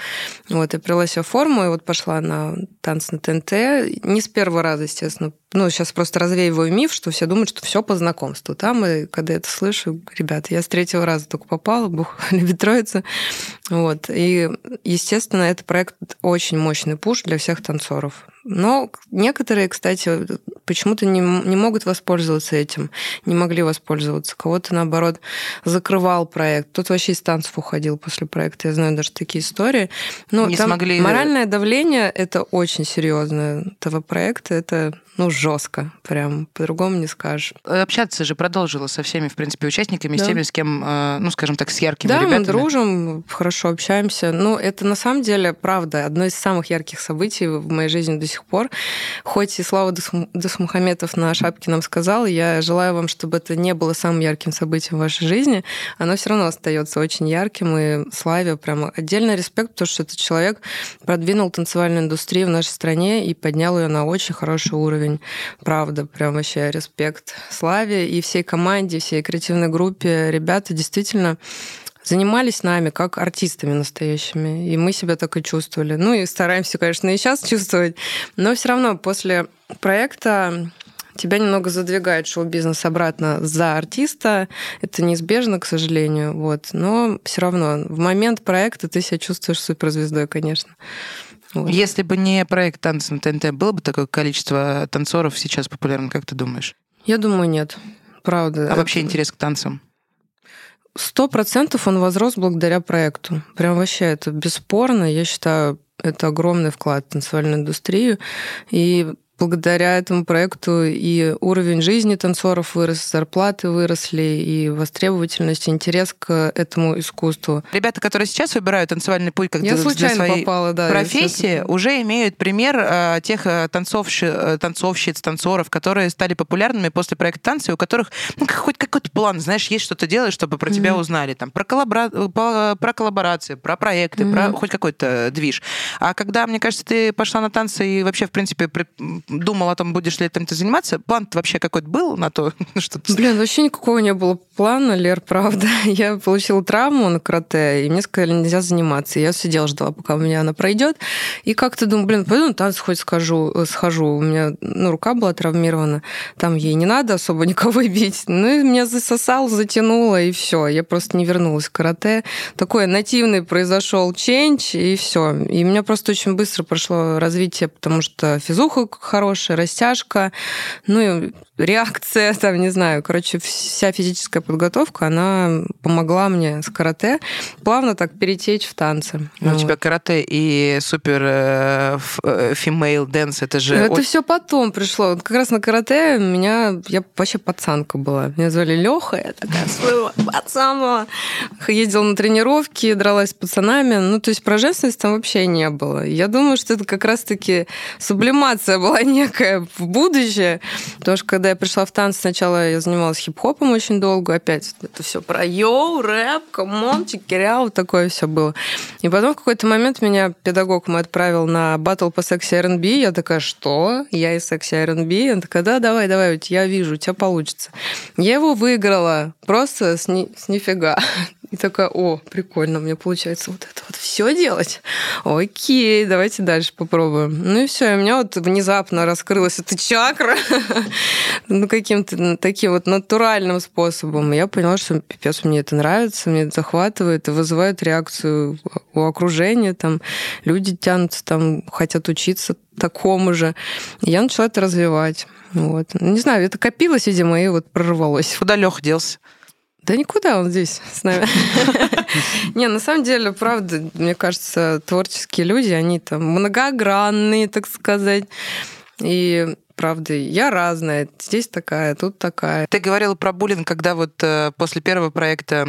Вот, я привела себя в форму, и вот пошла на танцы на ТНТ. Не с первого раза, естественно. Ну, сейчас просто развеиваю миф, что все думают, что все по знакомству. Там, и когда я это слышу, ребята, я с третьего раза только попала, Бог любит троица. Вот. И, естественно, это проект очень мощный пуш для всех танцоров. Но некоторые, кстати, почему-то не, не могут воспользоваться этим, не могли воспользоваться. Кого-то, наоборот, закрывал проект. Тут вообще из танцев уходил после проекта. Я знаю даже такие истории. Но не смогли... Моральное давление – это очень серьезное. Этого проекта это ну, жестко, прям по-другому не скажешь. Общаться же продолжила со всеми, в принципе, участниками, да. с теми, с кем, э, ну, скажем так, с яркими да, ребятами. Да, мы дружим, хорошо общаемся. Ну, это на самом деле, правда, одно из самых ярких событий в моей жизни до сих пор. Хоть и Слава Досмухаметов на шапке нам сказал, я желаю вам, чтобы это не было самым ярким событием в вашей жизни, оно все равно остается очень ярким, и Славе прям отдельный респект, потому что этот человек продвинул танцевальную индустрию в нашей стране и поднял ее на очень хороший уровень уровень. Правда, прям вообще респект Славе и всей команде, всей креативной группе. Ребята действительно занимались нами как артистами настоящими. И мы себя так и чувствовали. Ну и стараемся, конечно, и сейчас чувствовать. Но все равно после проекта тебя немного задвигает шоу-бизнес обратно за артиста. Это неизбежно, к сожалению. Вот. Но все равно в момент проекта ты себя чувствуешь суперзвездой, конечно. Вот. Если бы не проект «Танцы на ТНТ», было бы такое количество танцоров сейчас популярно, как ты думаешь? Я думаю, нет. Правда. А это... вообще интерес к танцам? Сто процентов он возрос благодаря проекту. Прям вообще это бесспорно. Я считаю, это огромный вклад в танцевальную индустрию. И благодаря этому проекту и уровень жизни танцоров вырос, зарплаты выросли, и востребовательность, и интерес к этому искусству. Ребята, которые сейчас выбирают танцевальный путь как я для своей попала, да, профессии, уже имеют пример э, тех э, танцовщи, э, танцовщиц, танцоров, которые стали популярными после проекта танцы, у которых ну, хоть какой-то план, знаешь, есть что-то делать, чтобы про mm-hmm. тебя узнали, там, про, коллабора... про коллаборации, про проекты, mm-hmm. про хоть какой-то движ. А когда, мне кажется, ты пошла на танцы и вообще, в принципе, думал о том, будешь ли этим ты заниматься? План вообще какой-то был на то, что ты... Блин, вообще никакого не было плана, Лер, правда. Я получила травму на карате, и мне сказали, нельзя заниматься. Я сидела, ждала, пока у меня она пройдет. И как-то думаю, блин, пойду на танцы хоть схожу, э, схожу. У меня ну, рука была травмирована. Там ей не надо особо никого бить. Ну, и меня засосал, затянуло, и все. Я просто не вернулась в карате. Такой нативный произошел ченч, и все. И у меня просто очень быстро прошло развитие, потому что физуха хорошая, растяжка, ну и реакция, там, не знаю, короче, вся физическая подготовка, она помогла мне с карате плавно так перетечь в танцы. Ну, вот. У тебя карате и супер э, female dance, это же... Это все потом пришло. Как раз на карате меня, я вообще пацанка была. Меня звали Леха, я такая своего пацана. Ездила на тренировки, дралась с пацанами. Ну, то есть про женственность там вообще не было. Я думаю, что это как раз-таки сублимация была некая в будущее. Потому что когда когда я пришла в танцы, сначала я занималась хип-хопом очень долго, опять это все про yo, рэп, come on, check it out, такое все было. И потом в какой-то момент меня педагог мой отправил на батл по секси R&B, я такая, что? Я из секси R&B? Он такая, да, давай, давай, я вижу, у тебя получится. Я его выиграла, просто с, ни, с нифига. И такая, о, прикольно, мне получается вот это вот все делать. Окей, давайте дальше попробуем. Ну и все, и у меня вот внезапно раскрылась эта чакра, ну каким-то таким вот натуральным способом. я поняла, что пипец, мне это нравится, мне это захватывает и вызывает реакцию у окружения, там люди тянутся, там хотят учиться такому же. Я начала это развивать. Вот. Не знаю, это копилось, видимо, и вот прорвалось. Куда Лех делся? Да никуда он здесь с нами. Не, на самом деле, правда, мне кажется, творческие люди, они там многогранные, так сказать. И правда, я разная. Здесь такая, тут такая. Ты говорила про буллинг, когда вот э, после первого проекта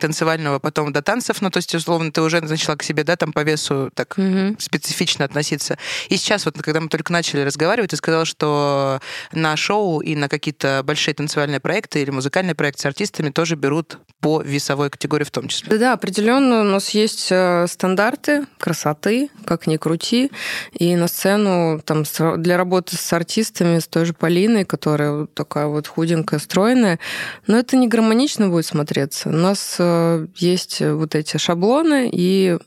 танцевального, потом до танцев, ну, то есть, условно, ты уже начала к себе, да, там по весу так угу. специфично относиться. И сейчас вот, когда мы только начали разговаривать, ты сказала, что на шоу и на какие-то большие танцевальные проекты или музыкальные проекты с артистами тоже берут по весовой категории в том числе. Да-да, определенно у нас есть э, стандарты красоты, как ни крути, и на сцену там для работы с артистами, с той же Полиной, которая такая вот худенькая, стройная, но это не гармонично будет смотреться. У нас э, есть вот эти шаблоны, и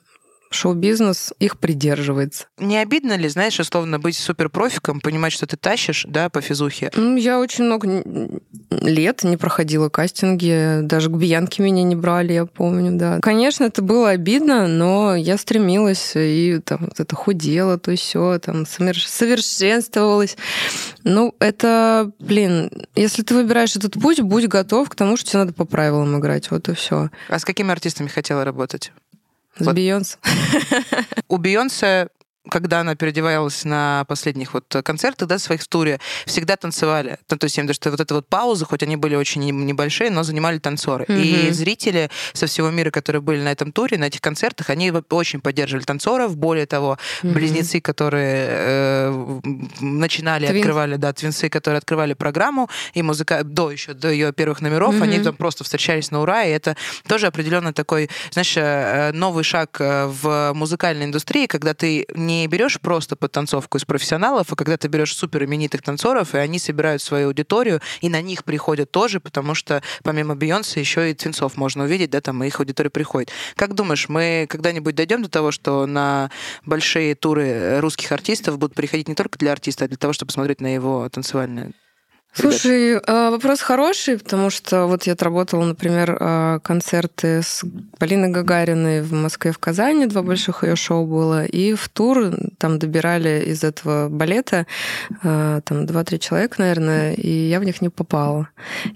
шоу-бизнес их придерживается. Не обидно ли, знаешь, условно быть суперпрофиком, понимать, что ты тащишь, да, по физухе? Ну, я очень много лет не проходила кастинги, даже к Бьянке меня не брали, я помню, да. Конечно, это было обидно, но я стремилась и там вот это худела, то все, там совершенствовалась. Ну, это, блин, если ты выбираешь этот путь, будь готов к тому, что тебе надо по правилам играть, вот и все. А с какими артистами хотела работать? С вот. Бейонсе. У Бейонсе когда она переодевалась на последних вот концертах, да, своих в туре, всегда танцевали. Ну, то есть, я что вот эта вот пауза, хоть они были очень небольшие, но занимали танцоры. Mm-hmm. И зрители со всего мира, которые были на этом туре, на этих концертах, они очень поддерживали танцоров. Более того, mm-hmm. близнецы, которые э, начинали, Твинс. открывали, да, твинсы, которые открывали программу, и музыка до еще, до ее первых номеров, mm-hmm. они там просто встречались на ура, и это тоже определенно такой, знаешь, э, новый шаг э, в музыкальной индустрии, когда ты не не берешь просто подтанцовку из профессионалов, а когда ты берешь супер именитых танцоров, и они собирают свою аудиторию, и на них приходят тоже, потому что помимо Бейонсе еще и твинцов можно увидеть, да, там их аудитория приходит. Как думаешь, мы когда-нибудь дойдем до того, что на большие туры русских артистов будут приходить не только для артиста, а для того, чтобы посмотреть на его танцевальное Слушай, а, вопрос хороший, потому что вот я отработала, например, а, концерты с Полиной Гагариной в Москве, в Казани, два больших ее шоу было, и в тур там добирали из этого балета а, там два-три человека, наверное, и я в них не попала.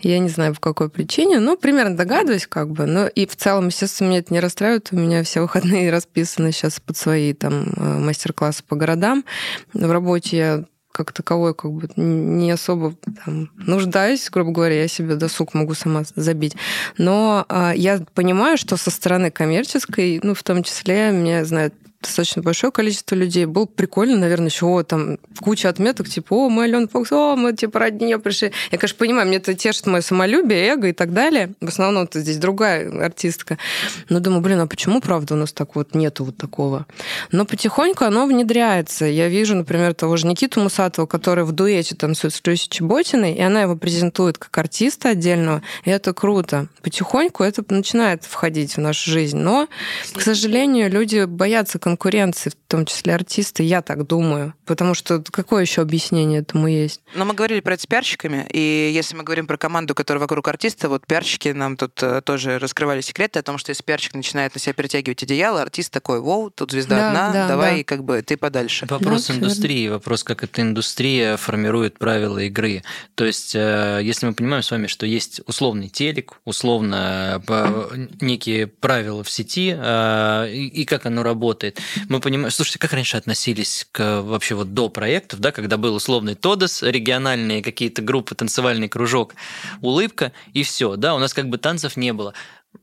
Я не знаю, по какой причине, но примерно догадываюсь как бы. Но и в целом, естественно, меня это не расстраивает. У меня все выходные расписаны сейчас под свои там мастер-классы по городам. В работе я как таковой как бы не особо там, нуждаюсь, грубо говоря, я себе досуг могу сама забить. Но а, я понимаю, что со стороны коммерческой, ну, в том числе, меня знают достаточно большое количество людей. Было прикольно, наверное, еще там куча отметок, типа, о, мы Алена Фокс, о, мы типа ради нее пришли. Я, конечно, понимаю, мне это тешит мое самолюбие, эго и так далее. В основном это здесь другая артистка. Но думаю, блин, а почему, правда, у нас так вот нету вот такого? Но потихоньку оно внедряется. Я вижу, например, того же Никиту Мусатова, который в дуэте танцует с Люси Чеботиной, и она его презентует как артиста отдельного, и это круто. Потихоньку это начинает входить в нашу жизнь. Но, к сожалению, люди боятся конкуренции конкуренции, в том числе артисты, я так думаю. Потому что какое еще объяснение этому есть? Но мы говорили про это с пиарщиками, и если мы говорим про команду, которая вокруг артиста, вот пиарщики нам тут э, тоже раскрывали секреты о том, что если пиарщик начинает на себя перетягивать одеяло, артист такой, воу, тут звезда да, одна, да, давай да. как бы ты подальше. Вопрос да, индустрии, вопрос, как эта индустрия формирует правила игры. То есть, э, если мы понимаем с вами, что есть условный телек, условно э, некие правила в сети, и как оно работает, мы понимаем, слушайте, как раньше относились к вообще вот до проектов, да, когда был условный Тодос, региональные какие-то группы, танцевальный кружок, улыбка и все, да, у нас как бы танцев не было.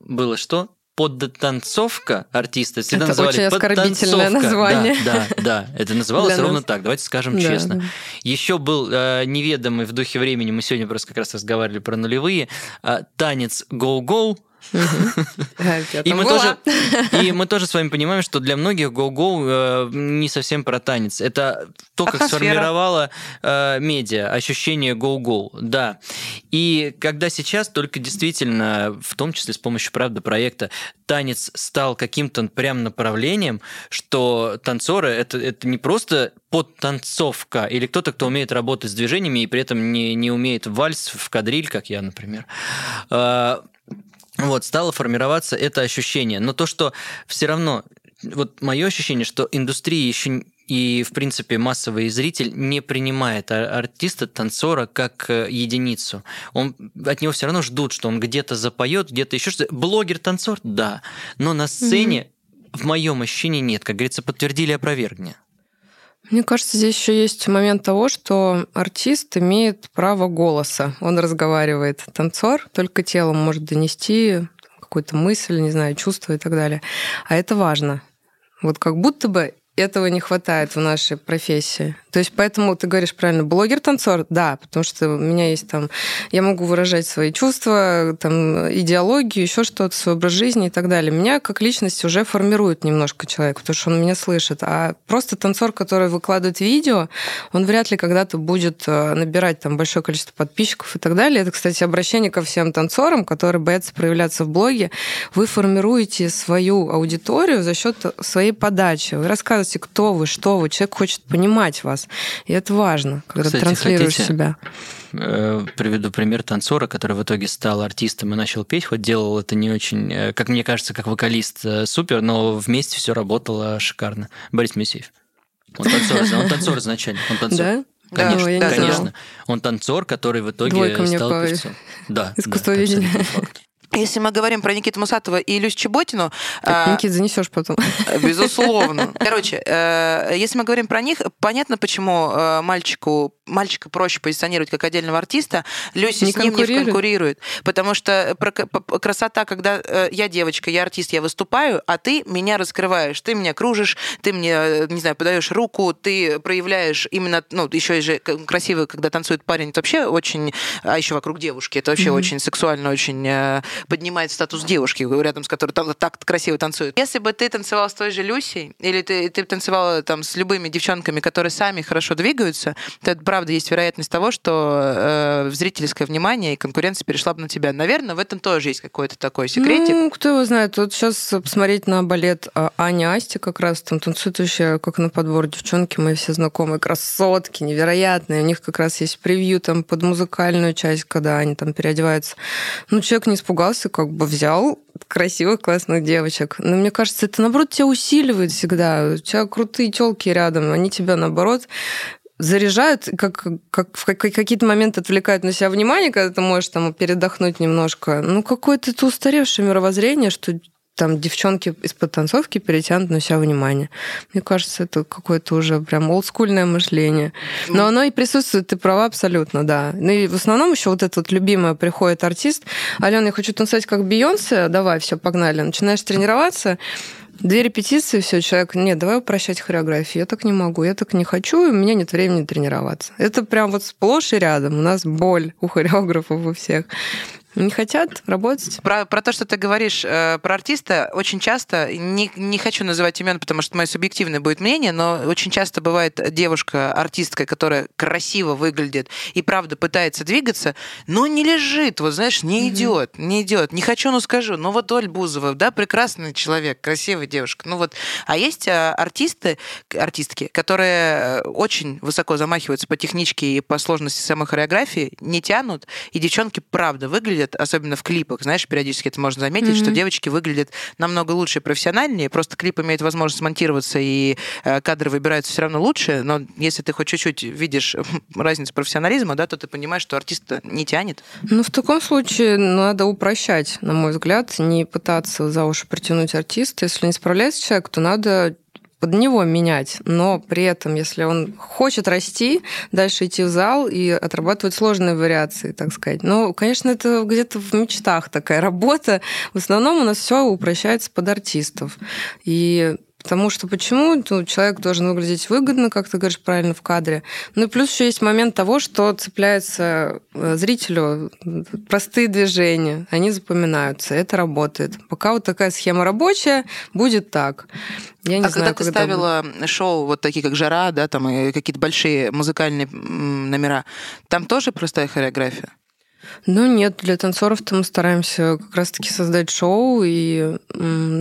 Было что? подтанцовка артиста всегда это называли очень оскорбительное название. Да, да, да, это называлось ровно так. Давайте скажем да, честно. Да. Еще был э, неведомый в духе времени. Мы сегодня просто как раз разговаривали про нулевые. Э, танец go-go И мы, тоже, и мы тоже с вами понимаем, что для многих go-go э, не совсем про танец. Это то, как сформировало э, медиа, ощущение go-go, да. И когда сейчас только действительно, в том числе с помощью, правда, проекта, танец стал каким-то прям направлением, что танцоры это, это не просто подтанцовка или кто-то, кто умеет работать с движениями и при этом не, не умеет вальс в кадриль, как я, например. А, вот, стало формироваться это ощущение. Но то, что все равно, вот мое ощущение, что индустрия еще и, в принципе, массовый зритель не принимает артиста, танцора как э, единицу. Он, от него все равно ждут, что он где-то запоет, где-то еще что-то. Блогер-танцор, да, но на сцене, mm-hmm. в моем ощущении, нет. Как говорится, подтвердили опровергни. Мне кажется, здесь еще есть момент того, что артист имеет право голоса. Он разговаривает. Танцор только телом может донести какую-то мысль, не знаю, чувство и так далее. А это важно. Вот как будто бы этого не хватает в нашей профессии. То есть поэтому ты говоришь правильно, блогер-танцор, да, потому что у меня есть там, я могу выражать свои чувства, там, идеологию, еще что-то, свой образ жизни и так далее. Меня как личность уже формирует немножко человек, потому что он меня слышит. А просто танцор, который выкладывает видео, он вряд ли когда-то будет э, набирать там большое количество подписчиков и так далее. Это, кстати, обращение ко всем танцорам, которые боятся проявляться в блоге. Вы формируете свою аудиторию за счет своей подачи. Вы рассказываете, кто вы, что вы. Человек хочет понимать вас. И это важно, когда Кстати, транслируешь хотите, себя. Э, приведу пример танцора, который в итоге стал артистом и начал петь, хоть делал это не очень, э, как мне кажется, как вокалист э, супер, но вместе все работало шикарно. Борис Моисеев. Он танцор, он танцор изначально. Он танцор. Да? Конечно, да, конечно. Он танцор, который в итоге Двойка стал певцом. Да, Искусствоведение. Да, если мы говорим про Никиту Мусатова и Илюсь Чеботину... Так, а, Никит, занесешь потом. Безусловно. Короче, э, если мы говорим про них, понятно, почему э, мальчику мальчика проще позиционировать как отдельного артиста, Люся не с ним не конкурирует. Потому что красота, когда э, я девочка, я артист, я выступаю, а ты меня раскрываешь, ты меня кружишь, ты мне, не знаю, подаешь руку, ты проявляешь именно, ну, еще и же красиво, когда танцует парень, это вообще очень, а еще вокруг девушки, это вообще mm-hmm. очень сексуально, очень поднимает статус девушки, рядом с которой там так красиво танцует. Если бы ты танцевал с той же Люсей, или ты, ты танцевала там с любыми девчонками, которые сами хорошо двигаются, то это правда есть вероятность того, что э, зрительское внимание и конкуренция перешла бы на тебя. Наверное, в этом тоже есть какой-то такой секретик. Ну, кто его знает. Вот сейчас посмотреть на балет а, Ани Асти как раз там танцуют вообще как на подбор девчонки, мои все знакомые, красотки, невероятные. У них как раз есть превью там под музыкальную часть, когда они там переодеваются. Ну, человек не испугался испугался, как бы взял красивых, классных девочек. Но мне кажется, это, наоборот, тебя усиливает всегда. У тебя крутые телки рядом, они тебя, наоборот, заряжают, как, как в какие-то моменты отвлекают на себя внимание, когда ты можешь там передохнуть немножко. Ну, какое-то это устаревшее мировоззрение, что там девчонки из подтанцовки перетянут на себя внимание. Мне кажется, это какое-то уже прям олдскульное мышление. Но оно и присутствует, ты права абсолютно, да. Ну и в основном еще вот этот вот любимый приходит артист, Алена, я хочу танцевать как Бейонсе, давай, все, погнали. Начинаешь тренироваться, Две репетиции, все, человек, нет, давай упрощать хореографию. Я так не могу, я так не хочу, и у меня нет времени тренироваться. Это прям вот сплошь и рядом. У нас боль у хореографов у всех. Не хотят работать. Про, про то, что ты говоришь э, про артиста, очень часто, не, не хочу называть имен, потому что мое субъективное будет мнение, но очень часто бывает девушка, артистка, которая красиво выглядит и правда пытается двигаться, но не лежит, вот знаешь, не идет, mm-hmm. не идет. Не хочу, но скажу. Ну вот Оль Бузова, да, прекрасный человек, красивая девушка. Ну вот. А есть э, артисты, артистки, которые очень высоко замахиваются по техничке и по сложности самой хореографии, не тянут, и девчонки правда выглядят выглядят, особенно в клипах, знаешь, периодически это можно заметить, mm-hmm. что девочки выглядят намного лучше и профессиональнее, просто клип имеет возможность монтироваться, и э, кадры выбираются все равно лучше, но если ты хоть чуть-чуть видишь разницу профессионализма, да, то ты понимаешь, что артист не тянет. Ну, в таком случае надо упрощать, на мой взгляд, не пытаться за уши притянуть артиста. Если не справляется человек, то надо под него менять, но при этом, если он хочет расти, дальше идти в зал и отрабатывать сложные вариации, так сказать. Но, конечно, это где-то в мечтах такая работа. В основном у нас все упрощается под артистов. И Потому что почему? Ну, человек должен выглядеть выгодно, как ты говоришь правильно, в кадре. Ну и плюс еще есть момент того, что цепляется э, зрителю простые движения, они запоминаются, это работает. Пока вот такая схема рабочая, будет так. Я не а знаю, когда ты ставила будет. шоу вот такие, как «Жара», да, там и какие-то большие музыкальные номера, там тоже простая хореография? Ну нет, для танцоров-то мы стараемся как раз-таки создать шоу и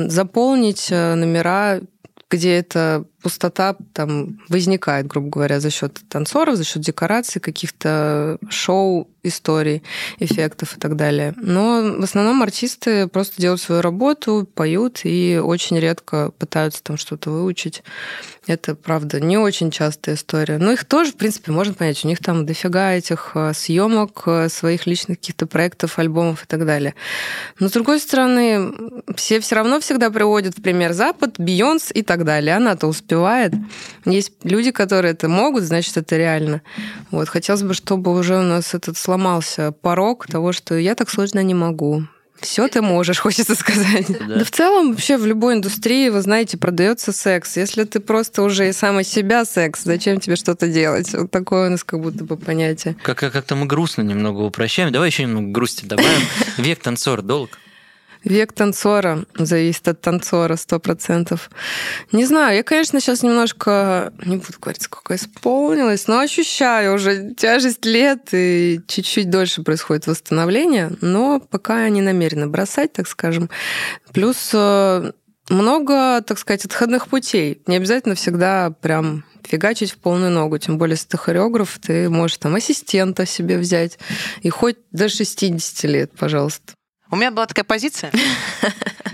заполнить э, номера, где эта пустота там возникает, грубо говоря, за счет танцоров, за счет декораций, каких-то шоу, историй, эффектов и так далее. Но в основном артисты просто делают свою работу, поют и очень редко пытаются там что-то выучить. Это, правда, не очень частая история. Но их тоже, в принципе, можно понять. У них там дофига этих э, съемок, э, своих личных каких-то проектов, альбомов и так далее. Но, с другой стороны, все все равно всегда приводят в пример Запад, Бейонс и так далее. Она-то успевает. Есть люди, которые это могут, значит, это реально. Вот. Хотелось бы, чтобы уже у нас этот сломался порог того, что я так сложно не могу. Все ты можешь, хочется сказать. Да. да в целом, вообще в любой индустрии, вы знаете, продается секс. Если ты просто уже и сам из себя секс, зачем тебе что-то делать? Вот такое у нас как будто бы понятие. Как- как-то мы грустно немного упрощаем. Давай еще немного грусти добавим. Век танцор долг. Век танцора зависит от танцора сто процентов. Не знаю, я, конечно, сейчас немножко, не буду говорить, сколько исполнилось, но ощущаю уже тяжесть лет и чуть-чуть дольше происходит восстановление, но пока я не намерена бросать, так скажем. Плюс э, много, так сказать, отходных путей. Не обязательно всегда прям фигачить в полную ногу. Тем более, если ты хореограф, ты можешь там ассистента себе взять. И хоть до 60 лет, пожалуйста. У меня была такая позиция.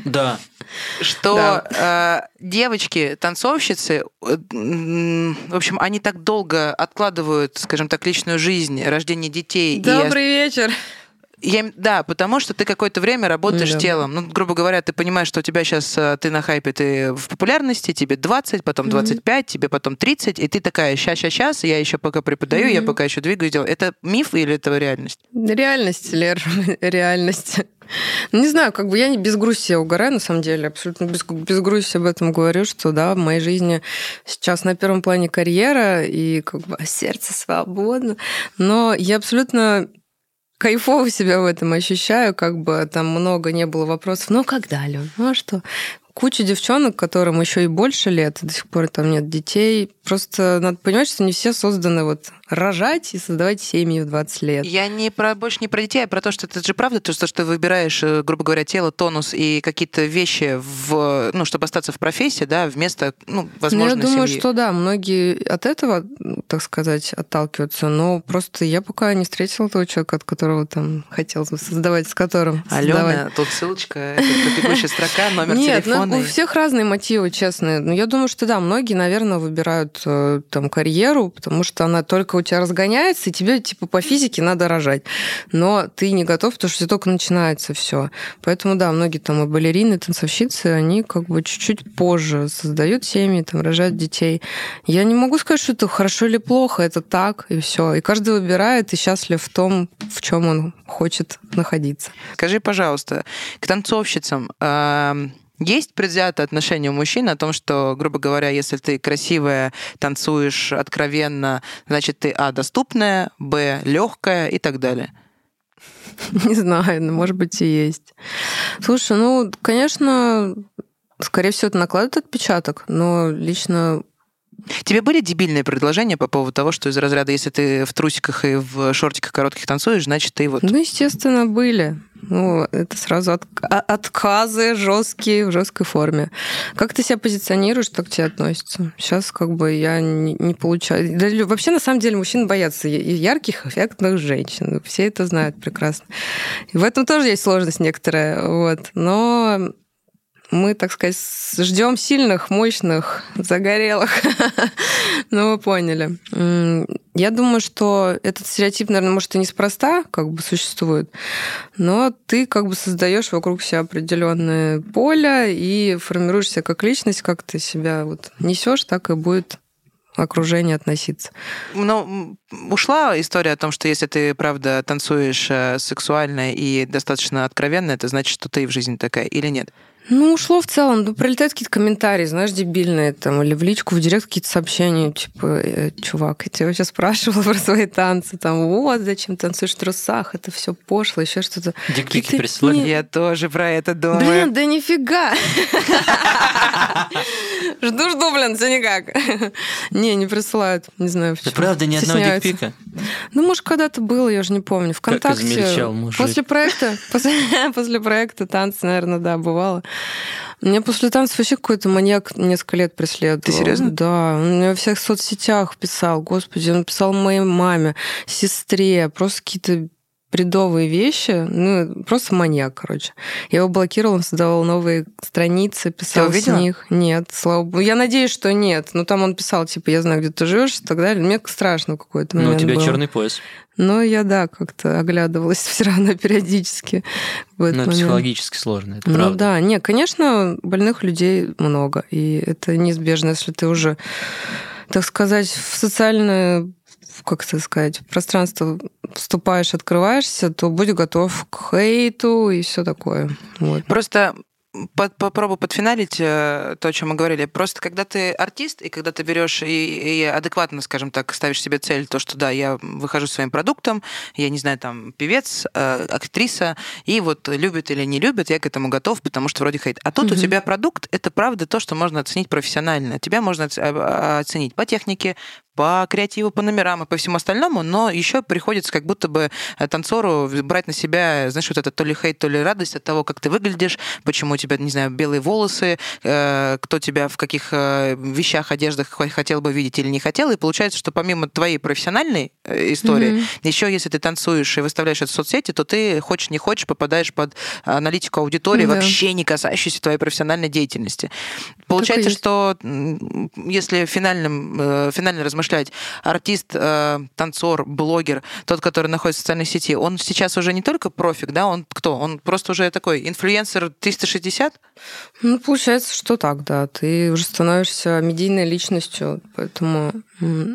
Да. Что э, девочки, танцовщицы, э, в общем, они так долго откладывают, скажем так, личную жизнь, рождение детей. Добрый вечер. Я, да, потому что ты какое-то время работаешь да. телом. Ну, грубо говоря, ты понимаешь, что у тебя сейчас э, ты на хайпе, ты в популярности, тебе 20, потом 25, mm-hmm. тебе потом 30, и ты такая, щас, щас, щас, я еще пока преподаю, mm-hmm. я пока еще двигаюсь, делаю. Это миф или это реальность? Реальность, Лер, реальность. Не знаю, как бы я не без грусти угораю, на самом деле, абсолютно без, без грусти об этом говорю, что да, в моей жизни сейчас на первом плане карьера и как бы сердце свободно, но я абсолютно кайфово себя в этом ощущаю, как бы там много не было вопросов. Ну, когда, Лен? Ну, а что? Куча девчонок, которым еще и больше лет, до сих пор там нет детей. Просто надо понимать, что не все созданы вот рожать и создавать семьи в 20 лет. Я не про, больше не про детей, а про то, что это же правда, то, что ты выбираешь, э, грубо говоря, тело, тонус и какие-то вещи, в, ну, чтобы остаться в профессии, да, вместо, ну, возможно, ну, Я думаю, семьи. что да, многие от этого, так сказать, отталкиваются, но просто я пока не встретила того человека, от которого там хотел создавать, с которым Алена, создавать. тут ссылочка, это бегущая строка, номер Нет, телефона. Нет, ну, у всех разные мотивы, честно. Но я думаю, что да, многие, наверное, выбирают э, там карьеру, потому что она только у тебя разгоняется, и тебе типа по физике надо рожать. Но ты не готов, потому что только начинается все. Поэтому да, многие там и балерины, и танцовщицы, они как бы чуть-чуть позже создают семьи, там рожают детей. Я не могу сказать, что это хорошо или плохо, это так и все. И каждый выбирает и счастлив в том, в чем он хочет находиться. Скажи, пожалуйста, к танцовщицам есть предвзятое отношение у мужчин о том, что, грубо говоря, если ты красивая, танцуешь откровенно, значит, ты, а, доступная, б, легкая и так далее? Не знаю, но, может быть, и есть. Слушай, ну, конечно, скорее всего, это накладывает отпечаток, но лично Тебе были дебильные предложения по поводу того, что из разряда, если ты в трусиках и в шортиках коротких танцуешь, значит, ты вот... Ну, естественно, были. Ну, это сразу от, а, отказы жесткие, в жесткой форме. Как ты себя позиционируешь, так к тебе относятся. Сейчас как бы я не, не получаю... Да, вообще, на самом деле, мужчины боятся ярких, эффектных женщин. Все это знают прекрасно. И в этом тоже есть сложность некоторая. Вот. Но мы, так сказать, ждем сильных, мощных, загорелых. ну, вы поняли. Я думаю, что этот стереотип, наверное, может и неспроста как бы существует, но ты как бы создаешь вокруг себя определенное поле и формируешься как личность, как ты себя вот несешь, так и будет окружение относиться. Но ушла история о том, что если ты, правда, танцуешь э, сексуально и достаточно откровенно, это значит, что ты в жизни такая или нет? Ну, ушло в целом. Ну, прилетают какие-то комментарии, знаешь, дебильные, там, или в личку, в директ какие-то сообщения, типа, э, чувак, я тебя вообще спрашивала про свои танцы, там, вот, зачем танцуешь в трусах, это все пошло, еще что-то. Дикпики присылали? не- Я тоже про это думаю. Блин, да нифига. Жду-жду, блин, все никак. Не, не присылают, не знаю Да почему. правда, ни одного дикпика? Ну, может, когда-то было, я же не помню. Вконтакте. измельчал мужик. После проекта, после проекта танцы, наверное, да, бывало. Меня после танцев вообще какой-то маньяк несколько лет преследовал. Ты серьезно? Да. Он мне во всех соцсетях писал. Господи, он писал моей маме, сестре. Просто какие-то бредовые вещи. Ну, просто маньяк, короче. Я его блокировала, он создавал новые страницы, писал с них. Нет, слава богу. Я надеюсь, что нет. Ну, там он писал, типа, я знаю, где ты живешь и так далее. Мне страшно какой-то Ну, у тебя было. черный пояс. Но я, да, как-то оглядывалась все равно периодически этот Ну, это психологически сложно, это Ну правда. да, не, конечно, больных людей много, и это неизбежно, если ты уже, так сказать, в как это сказать, пространство вступаешь, открываешься, то будь готов к хейту и все такое. Вот. Просто под- попробую подфиналить э, то, о чем мы говорили. Просто когда ты артист, и когда ты берешь и, и адекватно, скажем так, ставишь себе цель, то, что да, я выхожу своим продуктом, я не знаю, там, певец, э, актриса, и вот любит или не любит, я к этому готов, потому что вроде хейт. А тут у Мгм. тебя продукт, это правда то, что можно оценить профессионально. Тебя можно оц- а- оценить по технике, по креативу, по номерам и по всему остальному, но еще приходится как будто бы э, танцору брать на себя, знаешь, вот это то ли хейт, то ли радость от того, как ты выглядишь, почему у тебя, не знаю, белые волосы, э, кто тебя в каких э, вещах, одеждах хо- хотел бы видеть или не хотел. И получается, что помимо твоей профессиональной истории, Мгм. еще если ты танцуешь и выставляешь это в соцсети, то ты, хочешь не хочешь, попадаешь под аналитику аудитории, Да. вообще не касающейся твоей профессиональной деятельности. Получается, что если финальным, э, финально размышлять, артист, э, танцор, блогер, тот, который находится в социальной сети, он сейчас уже не только профик, да, он кто? Он просто уже такой инфлюенсер 360? Ну, получается, что так, да. Ты уже становишься медийной личностью, поэтому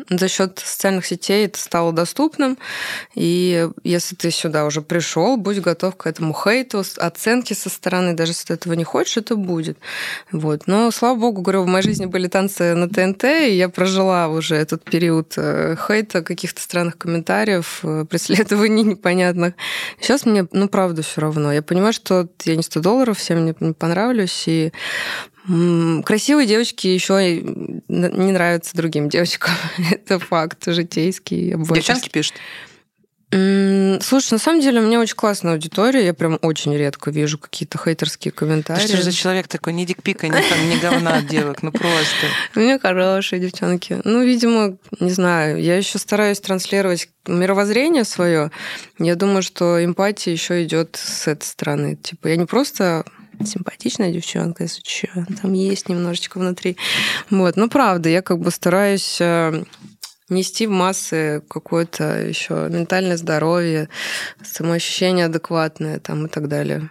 за счет социальных сетей это стало доступным. И если ты сюда уже пришел, будь готов к этому хейту, оценке со стороны, даже если ты этого не хочешь, это будет. Вот. Но, слава богу, говорю, в моей жизни были танцы на ТНТ, и я прожила уже этот период э, хейта, каких-то странных комментариев, э, преследований непонятных. Сейчас мне, ну, правда, все равно. Я понимаю, что я не 100 долларов, всем не, понравлюсь, и красивые девочки еще не нравятся другим девочкам. Это факт житейский. Девчонки пишут. Слушай, на самом деле у меня очень классная аудитория. Я прям очень редко вижу какие-то хейтерские Ты комментарии. что же за человек такой? Ни дикпика, ни, там, ни говна от девок, ну просто. У меня хорошие девчонки. Ну, видимо, не знаю, я еще стараюсь транслировать мировоззрение свое. Я думаю, что эмпатия еще идет с этой стороны. Типа, я не просто симпатичная девчонка, если что, там есть немножечко внутри. Вот, ну правда, я как бы стараюсь э, нести в массы какое-то еще ментальное здоровье, самоощущение адекватное там и так далее.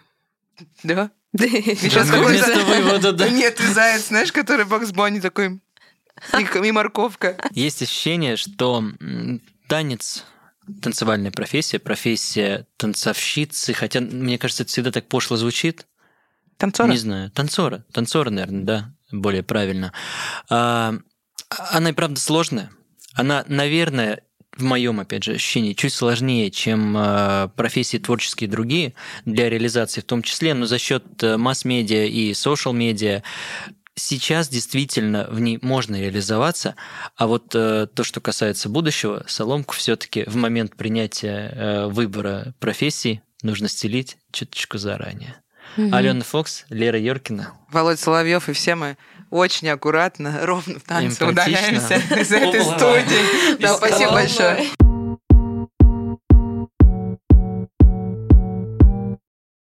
Да? Сейчас какой-то- вместо вывода, да. Нет, ты заяц, знаешь, который Бакс Бонни такой... И, и морковка. Есть ощущение, что танец танцевальная профессия, профессия танцовщицы, хотя, мне кажется, это всегда так пошло звучит. Танцора. Не знаю, танцора. Танцора, наверное, да, более правильно. А, она и правда сложная. Она, наверное, в моем, опять же, ощущении, чуть сложнее, чем э, профессии творческие другие для реализации в том числе, но за счет э, масс-медиа и social-медиа сейчас действительно в ней можно реализоваться, а вот э, то, что касается будущего, соломку все-таки в момент принятия э, выбора профессии нужно стелить чуточку заранее. Мгм. Алена Фокс, Лера Йоркина. Володь Соловьев и все мы очень аккуратно, ровно в танце удаляемся из этой студии. Да, спасибо большое.